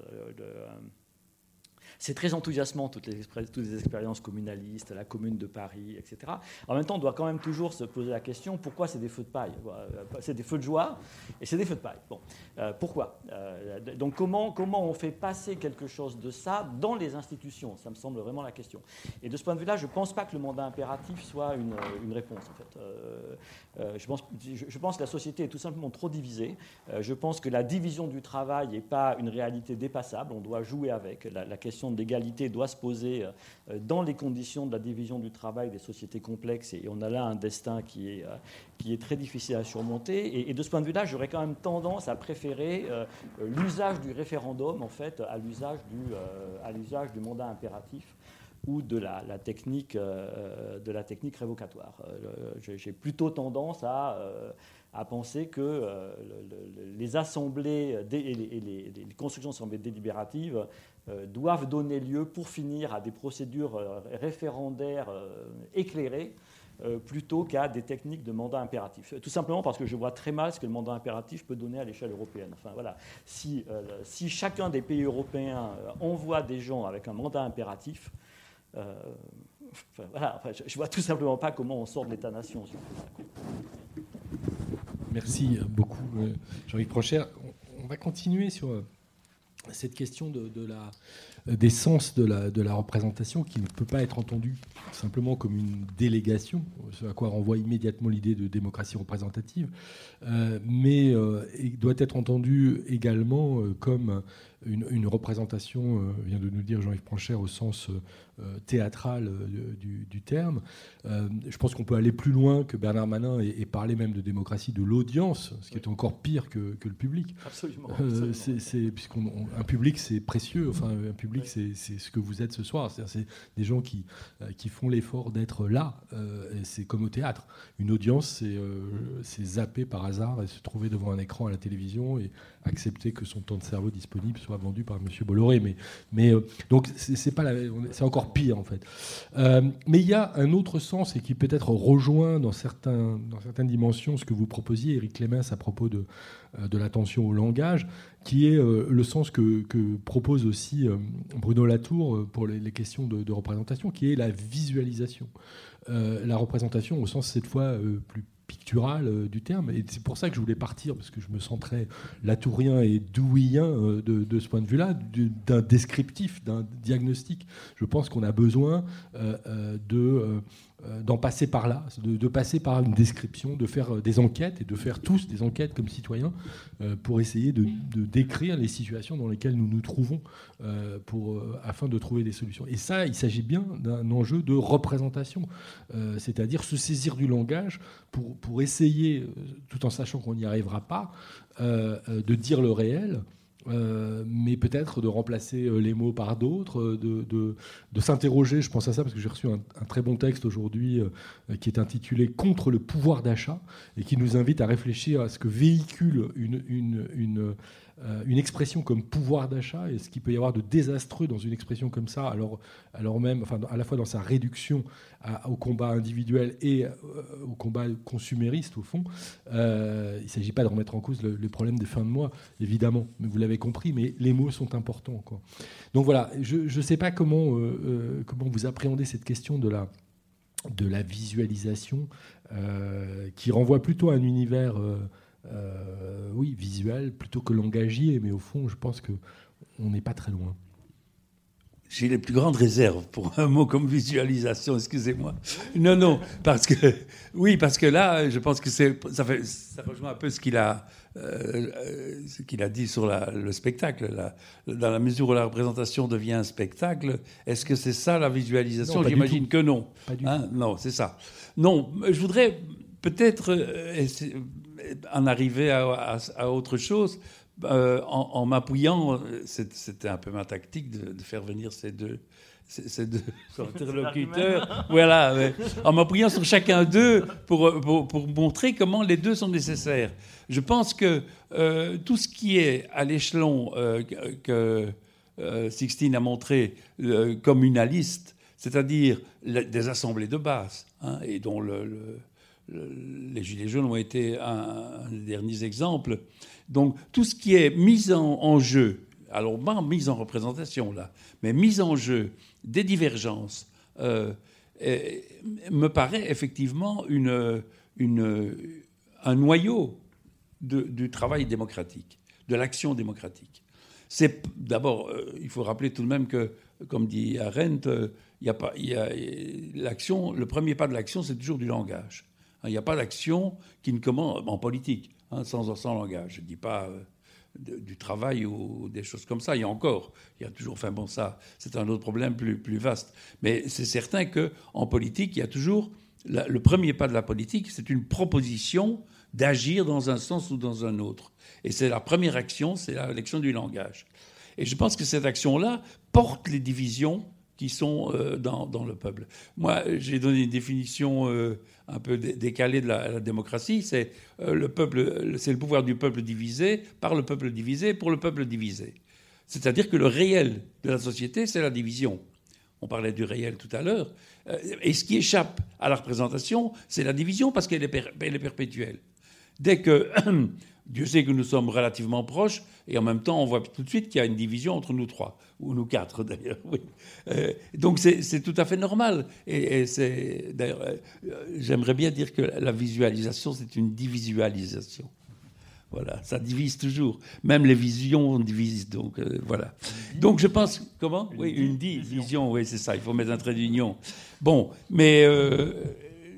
c'est très enthousiasmant, toutes les, expériences communalistes, la commune de Paris, etc. En même temps, on doit quand même toujours se poser la question pourquoi c'est des feux de paille? Euh, C'est des feux de joie et c'est des feux de paille. Bon, euh, pourquoi? Euh, Donc, comment, on fait passer quelque chose de ça dans les institutions? Ça me semble vraiment la question. Et de ce point de vue-là, je ne pense pas que le mandat impératif soit une, réponse, en fait. je, pense, que la société est tout simplement trop divisée. je pense que la division du travail n'est pas une réalité dépassable. On doit jouer avec. La question d'égalité doit se poser euh, dans les conditions de la division du travail des sociétés complexes, et on a là un destin qui est, euh, qui est très difficile à surmonter. Et, de ce point de vue-là, j'aurais quand même tendance à préférer euh, l'usage du référendum, en fait, à l'usage du, à du mandat impératif ou de la, technique, de la technique révocatoire. J'ai plutôt tendance à, à penser que les assemblées et les, les, constructions d'assemblées délibératives doivent donner lieu pour finir à des procédures euh, référendaires euh, éclairées plutôt qu'à des techniques de mandat impératif. Tout simplement parce que je vois très mal ce que le mandat impératif peut donner à l'échelle européenne. Enfin, voilà. si, si, chacun des pays européens envoie des gens avec un mandat impératif, voilà, je ne vois tout simplement pas comment on sort de l'État-nation. Merci beaucoup, Jean-Yves Procher. On va continuer sur cette question de, la, des sens de la, de la, représentation qui ne peut pas être entendue simplement comme une délégation, ce à quoi renvoie immédiatement l'idée de démocratie représentative, euh, mais euh, doit être entendue également euh, comme une, représentation, vient de nous dire Jean-Yves Pranchère, au sens euh, théâtrale euh, du, terme. Euh, je pense qu'on peut aller plus loin que Bernard Manin et, parler même de démocratie de l'audience, ce qui est encore pire que, que le public. Absolument. c'est, puisqu'un public, c'est précieux. Enfin, un public, c'est, ce que vous êtes ce soir. C'est, des gens qui, qui font l'effort d'être là. c'est comme au théâtre. Une audience, c'est, c'est zapper par hasard et se trouver devant un écran à la télévision et accepter que son temps de cerveau disponible soit vendu par M. Bolloré. Mais, mais donc, c'est, encore pire en fait. Euh, mais il y a un autre sens et qui peut-être rejoint dans, dans certaines dimensions ce que vous proposiez, Eric Clémence, à propos de, euh, de l'attention au langage, qui est euh, le sens que, propose aussi Bruno Latour pour les, questions de, représentation, qui est la visualisation. la représentation au sens cette fois plus pictural euh, du terme. Et c'est pour ça que je voulais partir, parce que je me sens très latourien et douillien euh, de, ce point de vue-là, d'un descriptif, d'un diagnostic. Je pense qu'on a besoin euh, de d'en passer par là, de, passer par une description, de faire euh, des enquêtes et de faire tous des enquêtes comme citoyens euh, pour essayer de, décrire les situations dans lesquelles nous nous trouvons afin de trouver des solutions. Et ça, il s'agit bien d'un enjeu de représentation, c'est-à-dire se saisir du langage pour essayer, tout en sachant qu'on n'y arrivera pas, de dire le réel euh, mais peut-être de remplacer euh, les mots par d'autres, euh, de, de, s'interroger, je pense à ça parce que j'ai reçu un, très bon texte aujourd'hui qui est intitulé Contre le pouvoir d'achat et qui nous invite à réfléchir à ce que véhicule une, une, une expression comme pouvoir d'achat et ce qu'il peut y avoir de désastreux dans une expression comme ça, alors, alors même, enfin, à la fois dans sa réduction au combat individuel et euh, au combat consumériste, au fond. Euh, il ne s'agit pas de remettre en cause le, problème des fins de mois, évidemment, mais vous l'avez compris, mais les mots sont importants. Donc voilà, je ne sais pas comment, comment vous appréhendez cette question de la, de la visualisation qui renvoie plutôt à un univers oui, visuel plutôt que langagier, mais au fond, je pense que on n'est pas très loin. J'ai les plus grandes réserves pour un mot comme visualisation, excusez-moi. Non, non, parce que oui, parce que là, je pense que ça, fait, ça rejoint un peu ce qu'il a euh, ce qu'il a dit sur le spectacle. dans la mesure où la représentation devient un spectacle, est-ce que c'est ça la visualisation? J'imagine que non. Hein? non, c'est ça. Non, je voudrais peut-être euh, en arriver à, à autre chose euh, en, m'appuyant, c'était un peu ma tactique de, faire venir ces deux, ces, deux interlocuteurs, voilà, en m'appuyant sur chacun d'eux pour, pour, montrer comment les deux sont nécessaires. Je pense que euh, tout ce qui est à l'échelon euh, que Sixtine a montré communaliste, c'est-à-dire des assemblées de base, hein, et dont le, les Gilets jaunes ont été un, un des derniers exemples, donc tout ce qui est mis en, jeu, alors pas mise en représentation là, mais mise en jeu des divergences, euh, me paraît effectivement une, un noyau du travail démocratique, de l'action démocratique. C'est d'abord, euh, il faut rappeler tout de même que, comme dit Arendt, euh, le premier pas de l'action, c'est toujours du langage. Il n'y a pas d'action qui ne commence en politique. Hein, sans, sans, langage. Je ne dis pas euh, du travail ou des choses comme ça. Il y a encore, il y a toujours, enfin bon, ça, c'est un autre problème plus, plus vaste. Mais c'est certain qu'en politique, il y a toujours, le premier pas de la politique, c'est une proposition d'agir dans un sens ou dans un autre. Et c'est la première action, c'est l'action du langage. Et je pense que cette action-là porte les divisions qui sont euh, dans, dans, le peuple. Moi, j'ai donné une définition euh, un peu décalée de la, démocratie. C'est euh, le peuple, c'est le pouvoir du peuple divisé par le peuple divisé pour le peuple divisé. C'est-à-dire que le réel de la société, c'est la division. On parlait du réel tout à l'heure. Et ce qui échappe à la représentation, c'est la division parce qu'elle est, elle est perpétuelle. Dès que Dieu sait que nous sommes relativement proches, et en même temps, on voit tout de suite qu'il y a une division entre nous trois, ou nous quatre d'ailleurs. Euh, donc c'est tout à fait normal. Et, c'est d'ailleurs, euh, j'aimerais bien dire que la visualisation, c'est une divisualisation. Voilà, ça divise toujours. Même les visions divisent. Donc euh, voilà. Donc je pense comment? Oui, une division. Oui, c'est ça. Il faut mettre un trait d'union. Bon, mais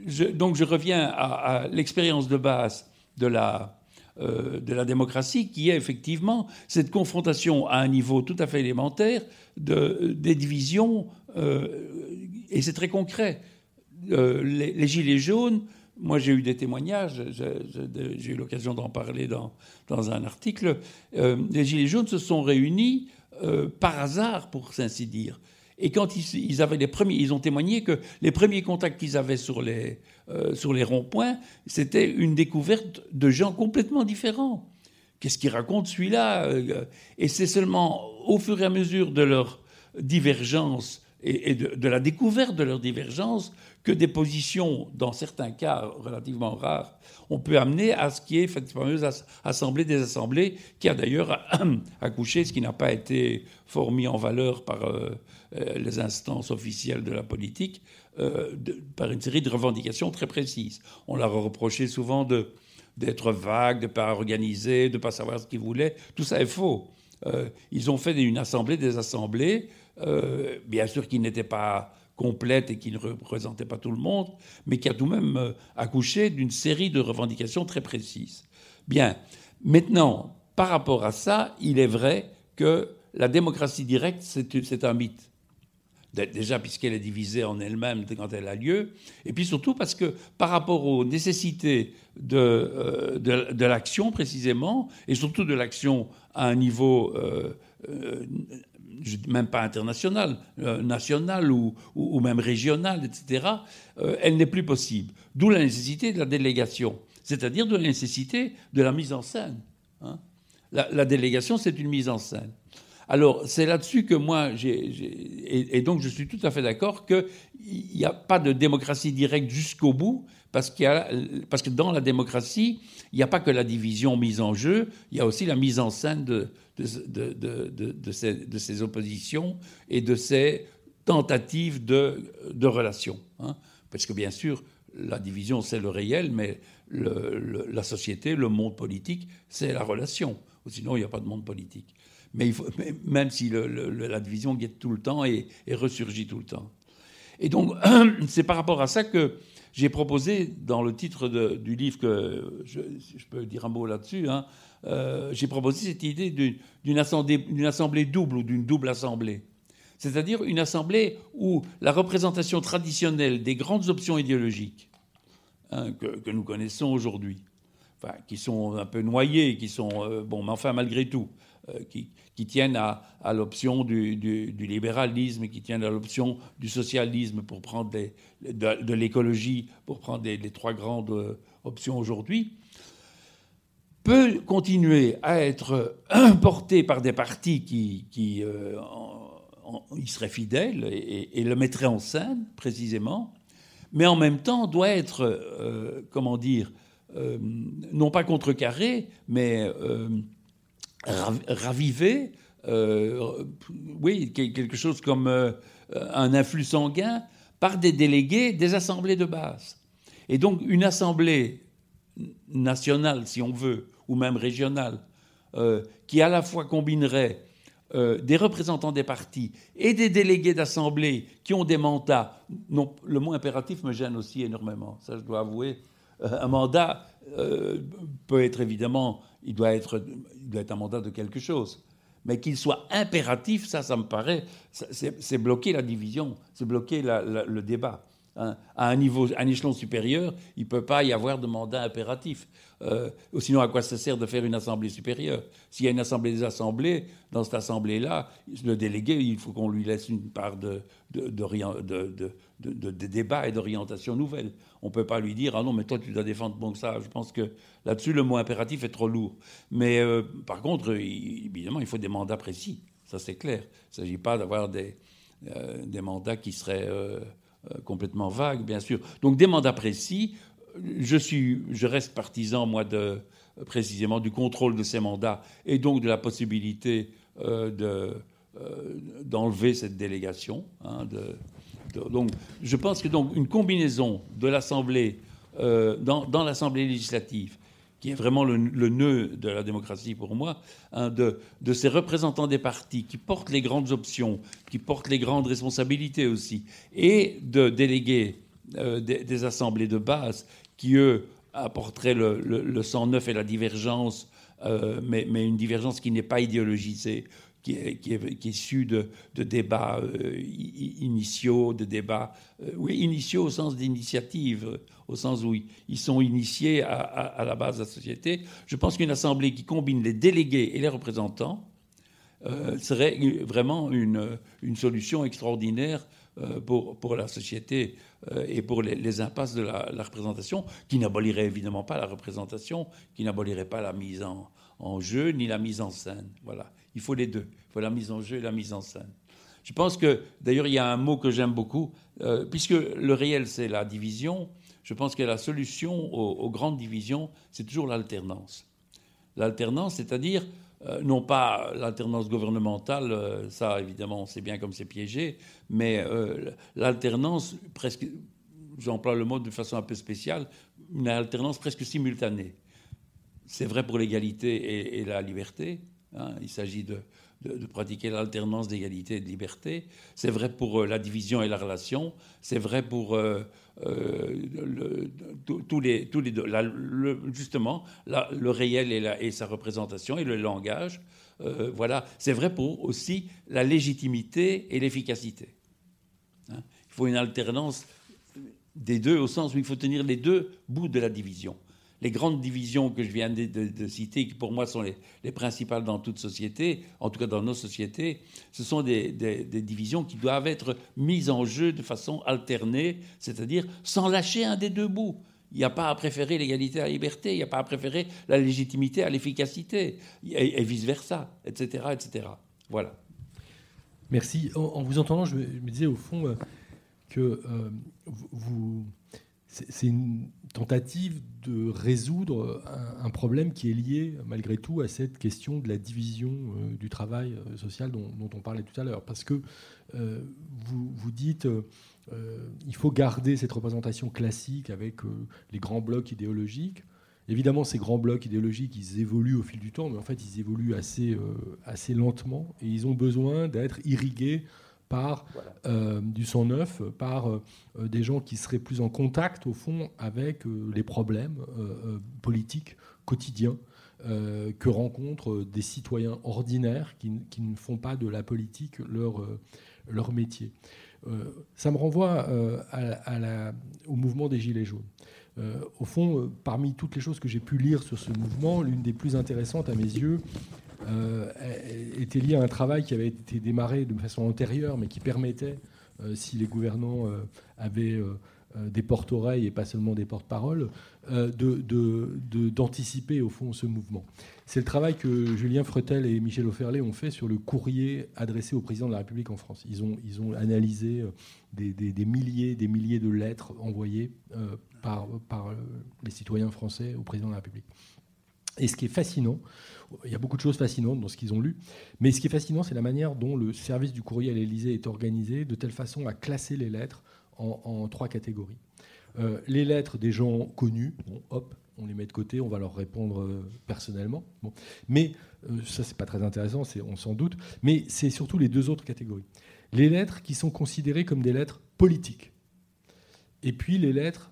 je, donc je reviens à l'expérience de base de la euh, de la démocratie, qui est effectivement cette confrontation à un niveau tout à fait élémentaire de, des divisions, euh, et c'est très concret. Euh, les, Gilets jaunes, moi j'ai eu des témoignages, j'ai eu l'occasion d'en parler dans, dans, un article, les Gilets jaunes se sont réunis par hasard, pour ainsi dire. Et quand ils, avaient les premiers, ils ont témoigné que les premiers contacts qu'ils avaient sur les, euh, sur les ronds-points, c'était une découverte de gens complètement différents. Qu'est-ce qu'ils racontent celui-là? Euh, Et c'est seulement au fur et à mesure de leur divergence et, de, la découverte de leur divergence que des positions, dans certains cas relativement rares, on peut amener à ce qui est cette fameuse assemblée des assemblées, qui a d'ailleurs accouché, ce qui n'a pas été fort mis en valeur par euh, euh, les instances officielles de la politique, euh, par une série de revendications très précises. On leur a reproché souvent d'être vague, de ne pas organiser, de ne pas savoir ce qu'ils voulaient. Tout ça est faux. ils ont fait une assemblée des assemblées, bien sûr qui n'était pas complète et qui ne représentait pas tout le monde, mais qui a tout de même euh, accouché d'une série de revendications très précises. Bien, maintenant, par rapport à ça, il est vrai que la démocratie directe, c'est un mythe. Déjà, puisqu'elle est divisée en elle-même quand elle a lieu, et puis surtout parce que par rapport aux nécessités de, euh, l'action précisément, et surtout de l'action à un niveau euh, même pas internationale, euh, nationale ou, même régionale, etc., euh, elle n'est plus possible. D'où la nécessité de la délégation, c'est-à-dire de la nécessité de la mise en scène. Hein. La, délégation, c'est une mise en scène. Alors, c'est là-dessus que moi, et, donc je suis tout à fait d'accord qu'il n'y a pas de démocratie directe jusqu'au bout, parce, qu'il y a, parce que dans la démocratie, il n'y a pas que la division mise en jeu, il y a aussi la mise en scène de, ces, oppositions et de ces tentatives de, relations. Hein. Parce que bien sûr, la division, c'est le réel, mais la société, le monde politique, c'est la relation. Sinon, il n'y a pas de monde politique. Mais, même si la division guette tout le temps et, ressurgit tout le temps. Et donc, c'est par rapport à ça que j'ai proposé, dans le titre du livre, que je, peux dire un mot là-dessus, hein, euh, j'ai proposé cette idée d'une assemblée, double ou d'une double assemblée. C'est-à-dire une assemblée où la représentation traditionnelle des grandes options idéologiques hein, que, nous connaissons aujourd'hui, enfin, qui sont un peu noyées, qui sont, euh, bon, mais enfin malgré tout, euh, qui, tiennent à, l'option du, libéralisme, qui tiennent à l'option du socialisme pour prendre de, l'écologie, pour prendre les, trois grandes euh, options aujourd'hui, peut continuer à être porté par des partis qui, qui y seraient fidèles et, le mettraient en scène précisément, mais en même temps doit être, comment dire, non pas contrecarré, mais raviver, euh, oui, quelque chose comme euh, un influx sanguin par des délégués des assemblées de base. Et donc une assemblée nationale, si on veut, ou même régionale, euh, qui à la fois combinerait des représentants des partis et des délégués d'assemblée qui ont des mandats, non, le mot impératif me gêne aussi énormément, ça je dois avouer. un mandat peut être évidemment il doit être, il doit être un mandat de quelque chose. Mais qu'il soit impératif, ça, ça me paraît, c'est bloquer la division, c'est bloquer le débat. À un niveau, un échelon supérieur, il ne peut pas y avoir de mandat impératif. Euh, sinon, à quoi ça sert de faire une assemblée supérieure? S'il y a une assemblée des assemblées, dans cette assemblée-là, le délégué, il faut qu'on lui laisse une part de, de, de, débat et d'orientation nouvelle. On ne peut pas lui dire Ah non, mais toi, tu dois défendre bon que ça. Je pense que là-dessus, le mot impératif est trop lourd. Mais euh, par contre, évidemment, il faut des mandats précis. Ça, c'est clair. Il ne s'agit pas d'avoir des, euh, des mandats qui seraient. Complètement vagues, bien sûr. Donc des mandats précis, je, suis, je reste partisan, moi, de, précisément du contrôle de ces mandats et donc de la possibilité euh, euh, d'enlever cette délégation. Hein, donc, je pense que donc une combinaison de l'Assemblée, euh, dans l'Assemblée législative, qui est vraiment le, nœud de la démocratie pour moi, hein, de, ces représentants des partis qui portent les grandes options, qui portent les grandes responsabilités aussi, et de délégués des, des, assemblées de base qui, eux, apporteraient le, le, sang neuf et la divergence, euh, mais, mais, une divergence qui n'est pas idéologisée, qui est, qui issue de, débats euh, initiaux, de débats, euh, oui, initiaux au sens d'initiative, au sens où ils sont initiés à, la base de la société. Je pense qu'une assemblée qui combine les délégués et les représentants serait vraiment une, solution extraordinaire pour, pour la société euh, et pour les, impasses de la, représentation, qui n'abolirait évidemment pas la représentation, qui n'abolirait pas la mise en, jeu ni la mise en scène. Voilà, il faut les deux. Il faut la mise en jeu et la mise en scène. Je pense que, d'ailleurs, il y a un mot que j'aime beaucoup, euh, puisque le réel, c'est la division, je pense que la solution aux grandes divisions, c'est toujours l'alternance. L'alternance, c'est-à-dire euh, non pas l'alternance gouvernementale, euh, ça évidemment on sait bien comme c'est piégé, mais l'alternance presque, j'emploie le mot de façon un peu spéciale, une alternance presque simultanée. C'est vrai pour l'égalité et, la liberté. Hein. il s'agit de, pratiquer l'alternance d'égalité et de liberté. C'est vrai pour la division et la relation. C'est vrai pour euh, les, tous les deux, justement, le réel et, sa représentation et le langage. Euh, voilà, c'est vrai pour aussi la légitimité et l'efficacité. Hein. il faut une alternance des deux au sens où il faut tenir les deux bouts de la division les grandes divisions que je viens de, citer, qui pour moi sont les, principales dans toute société, en tout cas dans nos sociétés, ce sont des, divisions qui doivent être mises en jeu de façon alternée, c'est-à-dire sans lâcher un des deux bouts. Il n'y a pas à préférer l'égalité à la liberté, il n'y a pas à préférer la légitimité à l'efficacité, et, vice-versa, etc., etc. Voilà. Merci. En, vous entendant, je me, disais au fond euh, que euh, vous c'est une tentative de résoudre un, problème qui est lié malgré tout à cette question de la division euh, du travail euh, social dont, on parlait tout à l'heure. Parce que euh, vous, vous, dites, il faut garder cette représentation classique avec les grands blocs idéologiques. Évidemment, ces grands blocs idéologiques, ils évoluent au fil du temps, mais en fait, ils évoluent assez, assez lentement et ils ont besoin d'être irrigués par du sang neuf, par des gens qui seraient plus en contact, au fond, avec les problèmes politiques quotidiens euh, que rencontrent des citoyens ordinaires qui, ne font pas de la politique leur, euh, leur métier. Euh, ça me renvoie à, au mouvement des Gilets jaunes. au fond, parmi toutes les choses que j'ai pu lire sur ce mouvement, l'une des plus intéressantes à mes yeux était liée à un travail qui avait été démarré de façon antérieure, mais qui permettait, si les gouvernants avaient des porte-oreilles et pas seulement des porte-paroles, euh, d'anticiper au fond ce mouvement. C'est le travail que Julien Fretel et Michel Auferlet ont fait sur le courrier adressé au président de la République en France. Ils ont, analysé euh, des, milliers, des milliers de lettres envoyées euh, par les citoyens français au président de la République. Et ce qui est fascinant, il y a beaucoup de choses fascinantes dans ce qu'ils ont lu, mais ce qui est fascinant, c'est la manière dont le service du courrier à l'Élysée est organisé de telle façon à classer les lettres en trois catégories. Euh, les lettres des gens connus, hop, on les met de côté, on va leur répondre euh, personnellement. Mais euh, ça, c'est pas très intéressant, on s'en doute. Mais c'est surtout les deux autres catégories. Les lettres qui sont considérées comme des lettres politiques. Et puis les lettres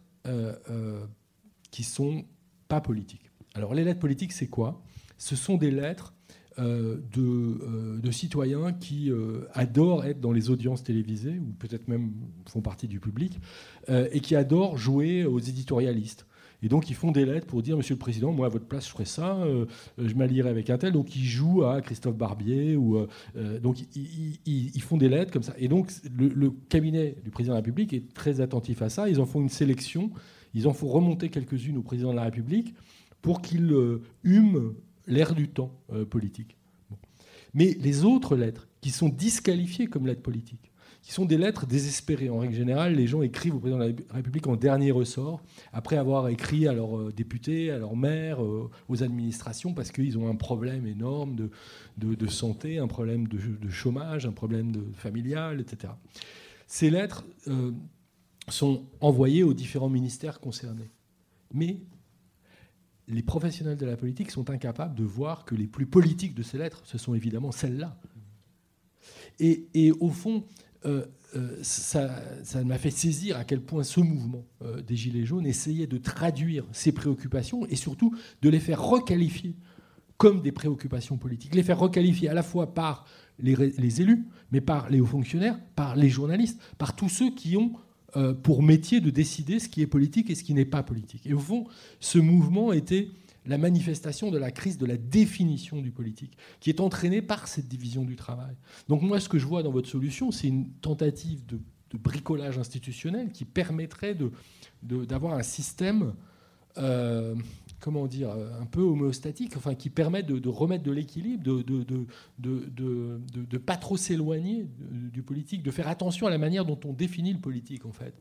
qui sont pas politiques. Alors les lettres politiques, c'est quoi? Ce sont des lettres euh, euh, de, citoyens qui euh, adorent être dans les audiences télévisées, ou peut-être même font partie du public, et qui adorent jouer aux éditorialistes. Et donc ils font des lettres pour dire Monsieur le Président, moi à votre place je ferais ça, je m'allierais avec un tel. Donc ils jouent à Christophe Barbier ou donc ils, font des lettres comme ça. Et donc le, le, cabinet du Président de la République est très attentif à ça. Ils en font une sélection, ils en font remonter quelques-unes au Président de la République pour qu'il hume l'air du temps euh, politique. Mais les autres lettres, qui sont disqualifiées comme lettres politiques, qui sont des lettres désespérées. En règle générale, les gens écrivent au président de la République en dernier ressort, après avoir écrit à leurs euh, députés, à leurs maires, euh, aux administrations, parce qu'ils ont un problème énorme de, santé, un problème de, chômage, un problème familial, etc. Ces lettres sont envoyées aux différents ministères concernés. Mais les professionnels de la politique sont incapables de voir que les plus politiques de ces lettres, ce sont évidemment celles-là. Et, au fond, euh, euh, ça, m'a fait saisir à quel point ce mouvement euh, des Gilets jaunes essayait de traduire ces préoccupations et surtout de les faire requalifier comme des préoccupations politiques, les faire requalifier à la fois par les, les élus, mais par les hauts fonctionnaires, par les journalistes, par tous ceux qui ont euh, pour métier de décider ce qui est politique et ce qui n'est pas politique. Et au fond, ce mouvement était la manifestation de la crise de la définition du politique, qui est entraînée par cette division du travail. Donc moi, ce que je vois dans votre solution, c'est une tentative de, bricolage institutionnel qui permettrait d'avoir de, un système euh, comment dire, un peu homéostatique, enfin, qui permet de, remettre de l'équilibre, de de, pas trop s'éloigner du politique, de faire attention à la manière dont on définit le politique, en fait,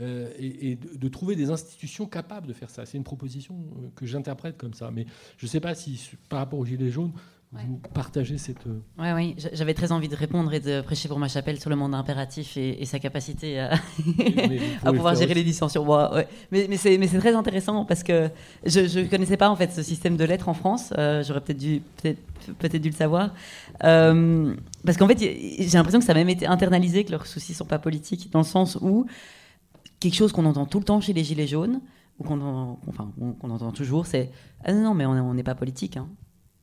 euh, et, de, trouver des institutions capables de faire ça. C'est une proposition euh, que j'interprète comme ça. Mais je ne sais pas si, par rapport aux Gilets jaunes, vous partagez cette. Euh, oui, oui. J'avais très envie de répondre et de prêcher pour ma chapelle sur le monde impératif et, sa capacité à, pouvoir gérer les dissensions. ouais. Mais, mais c'est très intéressant parce que je ne connaissais pas en fait ce système de lettres en France. Euh, j'aurais peut-être dû, peut peut dû le savoir. Euh, parce qu'en fait, j'ai l'impression que ça a même été internalisé, que leurs soucis ne sont pas politiques, dans le sens où quelque chose qu'on entend tout le temps chez les Gilets jaunes, ou qu'on enfin, entend toujours, c'est Ah non, non, mais on n'est pas politique. Hein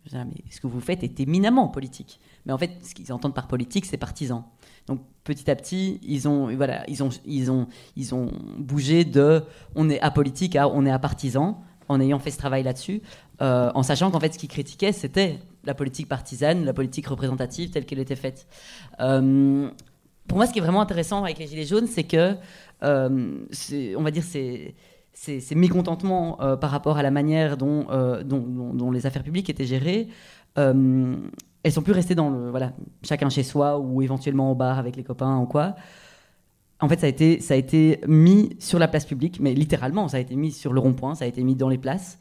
ce que vous faites est éminemment politique. Mais en fait, ce qu'ils entendent par politique, c'est partisan. Donc petit à petit, ils ont, voilà, ils ont, ils ont, ils ont bougé de on est apolitique à on est apartisan, en ayant fait ce travail là-dessus, euh, en sachant qu'en fait, ce qu'ils critiquaient, c'était la politique partisane, la politique représentative telle qu'elle était faite. Euh, pour moi, ce qui est vraiment intéressant avec les Gilets jaunes, c'est que, euh, on va dire, c'est ces, mécontentements euh, par rapport à la manière dont, euh, dont, les affaires publiques étaient gérées, euh, elles sont plus restées dans le voilà chacun chez soi ou éventuellement au bar avec les copains ou quoi. En fait, ça a été ça a été mis sur la place publique, mais littéralement, ça a été mis sur le rond-point, ça a été mis dans les places.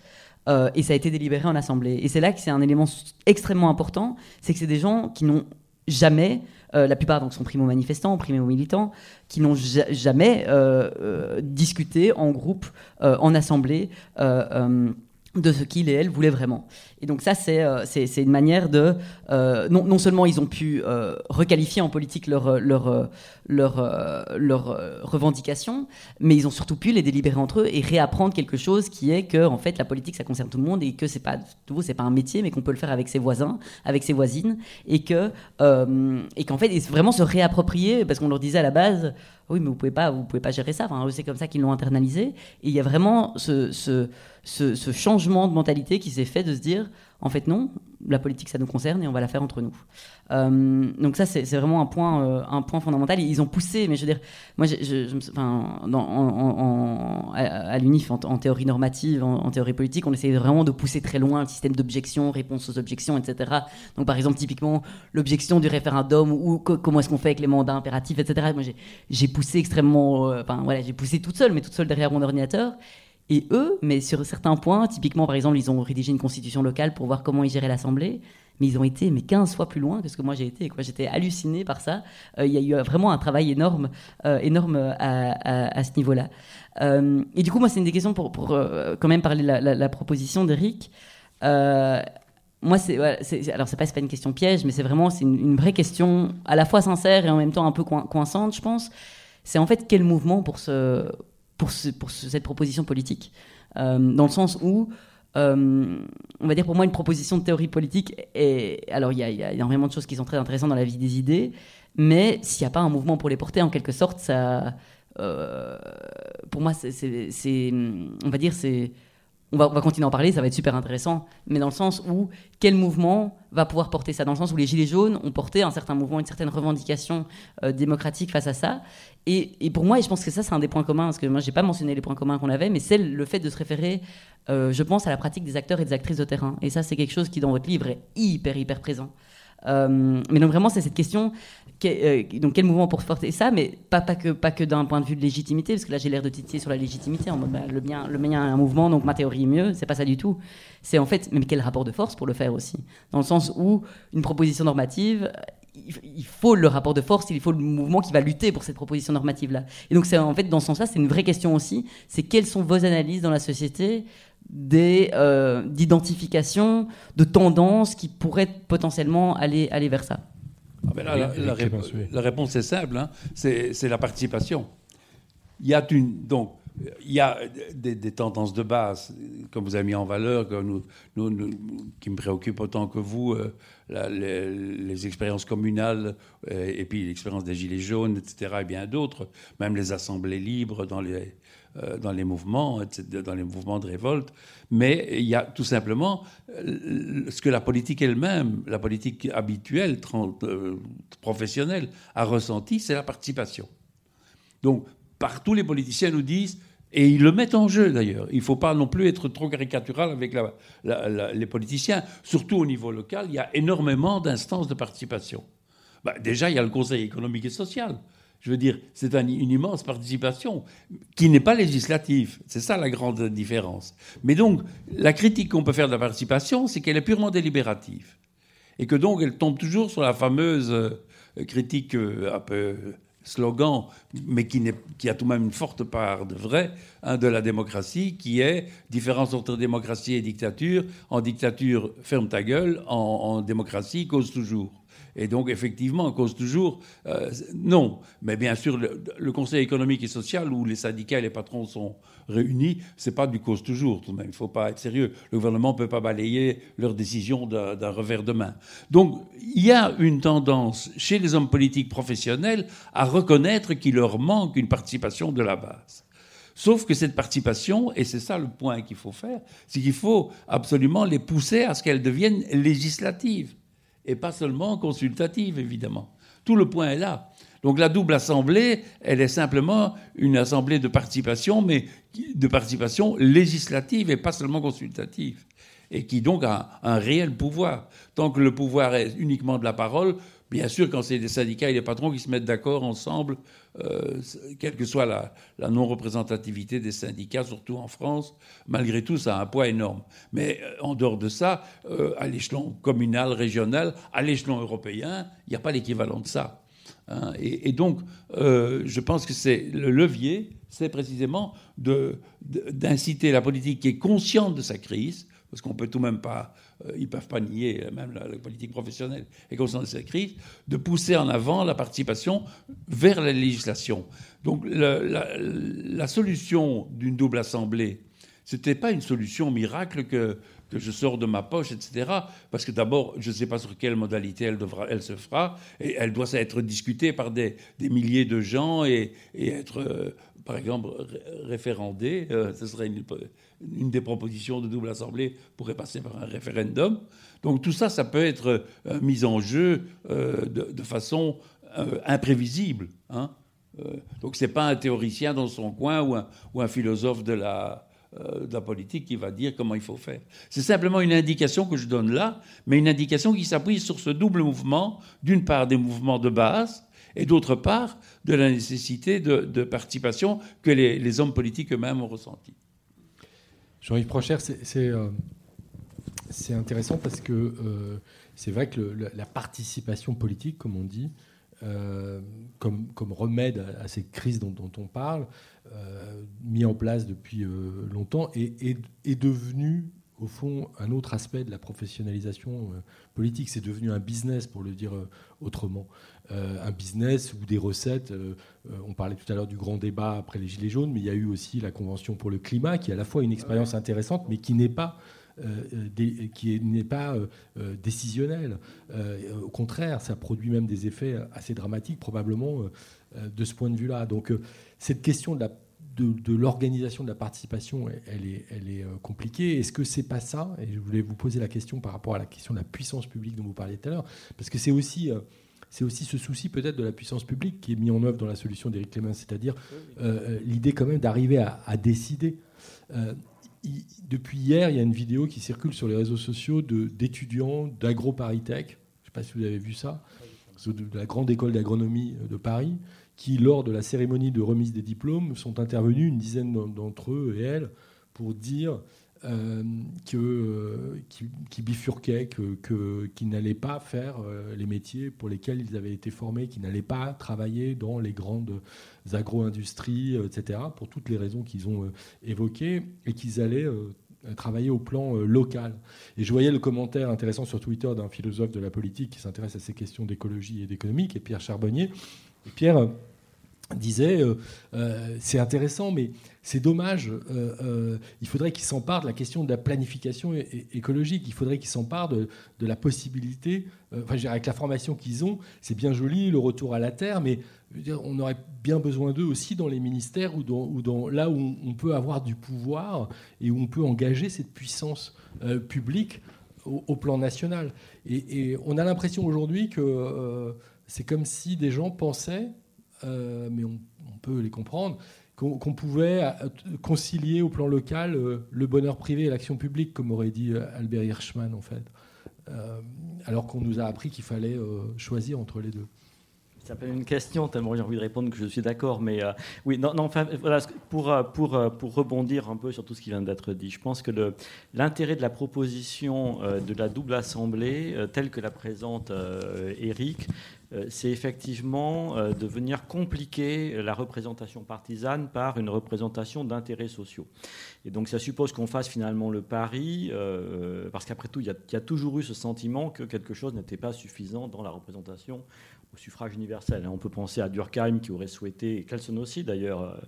et ça a été délibéré en assemblée. Et c'est là que c'est un élément extrêmement important, c'est que c'est des gens qui n'ont jamais la plupart donc sont primo-manifestants, primo-militants, qui n'ont jamais discuté en groupe, en assemblée de ce qu'il et elle voulaient vraiment. Et donc ça, c'est euh, une manière de... Euh, non, non, seulement ils ont pu euh, requalifier en politique leurs leur, leur, leur, revendications, mais ils ont surtout pu les délibérer entre eux et réapprendre quelque chose qui est que en fait, la politique, ça concerne tout le monde et que c'est pas c'est pas un métier, mais qu'on peut le faire avec ses voisins, avec ses voisines, et que et qu'en fait, vraiment se réapproprier, parce qu'on leur disait à la base, oui, mais vous pouvez pas, vous pouvez pas gérer ça. Enfin, c'est comme ça qu'ils l'ont internalisé. Et il y a vraiment ce, ce, ce, changement de mentalité qui s'est fait de se dire, en fait, non, la politique, ça nous concerne et on va la faire entre nous. Euh, donc ça, c'est vraiment un point, euh, un point fondamental. Ils ont poussé, mais je veux dire, moi, je, enfin, dans, en, à, l'UNIF, en, théorie normative, en, théorie politique, on essayait vraiment de pousser très loin le système d'objection, réponse aux objections, etc. Donc par exemple, typiquement, l'objection du référendum ou comment est-ce qu'on fait avec les mandats impératifs, etc. Moi, j'ai poussé extrêmement, euh, enfin voilà, j'ai poussé toute seule, mais toute seule derrière mon ordinateur. Et eux, mais sur certains points, typiquement par exemple, ils ont rédigé une constitution locale pour voir comment ils géraient l'Assemblée, mais ils ont été mais 15 fois plus loin que ce que moi j'ai été. J'étais halluciné par ça. Euh, il y a eu vraiment un travail énorme, euh, énorme à, ce niveau-là. Euh, et du coup, moi, c'est une des questions pour, pour quand même parler de la, proposition d'Eric. moi, c'est alors c'est pas, pas une question piège, mais c'est vraiment une, vraie question à la fois sincère et en même temps un peu coincante, je pense. C'est en fait quel mouvement pour pour cette proposition politique, euh, dans le sens où, euh, on va dire pour moi, une proposition de théorie politique, est, alors il y, a énormément de choses qui sont très intéressantes dans la vie des idées, mais s'il n'y a pas un mouvement pour les porter, en quelque sorte, ça, euh, pour moi, c'est, on va dire, c'est on va, continuer à en parler, ça va être super intéressant, mais dans le sens où quel mouvement va pouvoir porter ça? Dans le sens où les Gilets jaunes ont porté un certain mouvement, une certaine revendication euh, démocratique face à ça. Et, pour moi, et je pense que ça, c'est un des points communs, parce que moi, j'ai pas mentionné les points communs qu'on avait, mais c'est le fait de se référer, euh, je pense, à la pratique des acteurs et des actrices de terrain. Et ça, c'est quelque chose qui, dans votre livre, est hyper, hyper présent. Euh, mais donc vraiment, c'est cette question, euh, donc quel mouvement pour porter ça, mais pas, pas que, pas que d'un point de vue de légitimité, parce que là j'ai l'air de titiller sur la légitimité, en mode bah, le, mien, le mien est un mouvement, donc ma théorie est mieux, c'est pas ça du tout. C'est en fait, mais quel rapport de force pour le faire aussi? Dans le sens où une proposition normative, il faut le rapport de force, il faut le mouvement qui va lutter pour cette proposition normative-là. Et donc, c'est en fait, dans ce sens-là, c'est une vraie question aussi. C'est quelles sont vos analyses dans la société d'identification, de tendances qui pourraient potentiellement aller, aller vers ça ah ben la, réponse, est simple, hein. c'est la participation. Il y a une, donc, il y a des, tendances de base, comme vous avez mis en valeur, que nous, nous, qui me préoccupent autant que vous, euh, les, les, expériences communales, euh, et puis l'expérience des Gilets jaunes, etc., et bien d'autres, même les assemblées libres dans les, euh, dans les mouvements, dans les mouvements de révolte, mais il y a tout simplement euh, ce que la politique elle-même, la politique habituelle, euh, professionnelle, a ressenti, c'est la participation. Donc, partout, les politiciens nous disent, et ils le mettent en jeu d'ailleurs, il ne faut pas non plus être trop caricatural avec les politiciens, surtout au niveau local, il y a énormément d'instances de participation. Bah, déjà, il y a le Conseil économique et social. Je veux dire, c'est une immense participation qui n'est pas législative. C'est ça la grande différence. Mais donc, la critique qu'on peut faire de la participation, c'est qu'elle est purement délibérative. Et que donc, elle tombe toujours sur la fameuse euh, critique euh, un peu slogan, mais qui, a tout de même une forte part de vrai, hein, de la démocratie, qui est différence entre démocratie et dictature. En dictature, ferme ta gueule. en démocratie, cause toujours. Et donc, effectivement, en cause toujours, euh, non. Mais bien sûr, le, Conseil économique et social, où les syndicats et les patrons sont réunis, c'est pas du cause toujours, tout de même. Il ne faut pas être sérieux. Le gouvernement ne peut pas balayer leurs décisions d'un revers de main. Donc, il y a une tendance chez les hommes politiques professionnels à reconnaître qu'il leur manque une participation de la base. Sauf que cette participation, et c'est ça le point qu'il faut faire, c'est qu'il faut absolument les pousser à ce qu'elles deviennent législatives et pas seulement consultative, évidemment. Tout le point est là. Donc la double assemblée, elle est simplement une assemblée de participation, mais de participation législative et pas seulement consultative, et qui donc a un réel pouvoir. Tant que le pouvoir est uniquement de la parole, Bien sûr, quand c'est des syndicats et les patrons qui se mettent d'accord ensemble, euh, quelle que soit la, non-représentativité des syndicats, surtout en France, malgré tout, ça a un poids énorme. Mais euh, en dehors de ça, euh, à l'échelon communal, régional, à l'échelon européen, il n'y a pas l'équivalent de ça. Hein. Et, donc, je pense que c'est le levier, c'est précisément d'inciter la politique qui est consciente de sa crise, parce qu'on peut tout de même pas, euh, ils peuvent pas nier, euh, même la, politique professionnelle est consciente de cette crise, de pousser en avant la participation vers la législation. Donc la, solution d'une double assemblée, c'était pas une solution miracle que, que je sors de ma poche, etc. Parce que d'abord, je ne sais pas sur quelle modalité elle, devra, elle se fera, et elle doit être discutée par des, des milliers de gens et, et être, euh, par exemple, référendée. ce serait une, une des propositions de double assemblée pourrait passer par un référendum. Donc tout ça, ça peut être euh, mis en jeu euh, de, façon euh, imprévisible. Hein. donc ce n'est pas un théoricien dans son coin ou un, philosophe de la, de la politique qui va dire comment il faut faire. C'est simplement une indication que je donne là, mais une indication qui s'appuie sur ce double mouvement, d'une part des mouvements de base, et d'autre part de la nécessité de, participation que les, les hommes politiques eux-mêmes ont ressentie. Jean-Yves Procher, euh, c'est intéressant parce que euh, c'est vrai que la participation politique, comme on dit, euh, comme, remède à, ces crises dont, on parle, mis en place depuis longtemps, est devenu au fond, un autre aspect de la professionnalisation politique. C'est devenu un business, pour le dire autrement. Euh, un business ou des recettes. Euh, euh, on parlait tout à l'heure du grand débat après les Gilets jaunes, mais il y a eu aussi la Convention pour le climat, qui est à la fois une expérience intéressante, mais qui n'est pas qui n'est pas décisionnel. au contraire, ça produit même des effets assez dramatiques, probablement, de ce point de vue-là. Donc, cette question de de, l'organisation de la participation, elle est, elle est compliquée. Est-ce que c'est pas ça? Et je voulais vous poser la question par rapport à la question de la puissance publique dont vous parliez tout à l'heure, parce que c'est aussi c'est aussi ce souci peut-être de la puissance publique qui est mis en œuvre dans la solution d'Éric Clément, c'est-à-dire euh, euh, l'idée quand même d'arriver à, décider. Euh, depuis hier, il y a une vidéo qui circule sur les réseaux sociaux d'étudiants d'AgroParisTech, je ne sais pas si vous avez vu ça, de la grande école d'agronomie de Paris, qui, lors de la cérémonie de remise des diplômes, sont intervenus, une dizaine d'entre eux et elles, pour dire euh, que, euh, qui, bifurquaient, que, qui n'allaient pas faire euh, les métiers pour lesquels ils avaient été formés, qui n'allaient pas travailler dans les grandes agro-industries, etc., pour toutes les raisons qu'ils ont évoquées, et qu'ils allaient travailler au plan local. Et je voyais le commentaire intéressant sur Twitter d'un philosophe de la politique qui s'intéresse à ces questions d'écologie et d'économie, qui est Pierre Charbonnier. Pierre disait, c'est intéressant, mais c'est dommage. Euh, euh, il faudrait qu'ils s'emparent de la question de la planification écologique. Il faudrait qu'ils s'emparent de, de, la possibilité. Euh, enfin, avec la formation qu'ils ont, c'est bien joli le retour à la terre, mais on aurait bien besoin d'eux aussi dans les ministères ou dans, là où on peut avoir du pouvoir et où on peut engager cette puissance publique au, plan national. Et, on a l'impression aujourd'hui que c'est comme si des gens pensaient, mais on, peut les comprendre, qu'on pouvait euh, concilier au plan local euh, le bonheur privé et l'action publique, comme aurait dit euh, Albert Hirschman, en fait. alors qu'on nous a appris qu'il fallait choisir entre les deux. Ça s'appelle une question, tellement j'ai envie de répondre que je suis d'accord. Mais oui, enfin, pour, pour, pour rebondir un peu sur tout ce qui vient d'être dit, je pense que l'intérêt de la proposition de la double assemblée, telle que la présente Eric, euh, c'est effectivement euh, de venir compliquer la représentation partisane par une représentation d'intérêts sociaux. Et donc ça suppose qu'on fasse finalement le pari, euh, parce qu'après tout, il y, a toujours eu ce sentiment que quelque chose n'était pas suffisant dans la représentation au suffrage universel. On peut penser à Durkheim qui aurait souhaité, et Kelson aussi d'ailleurs,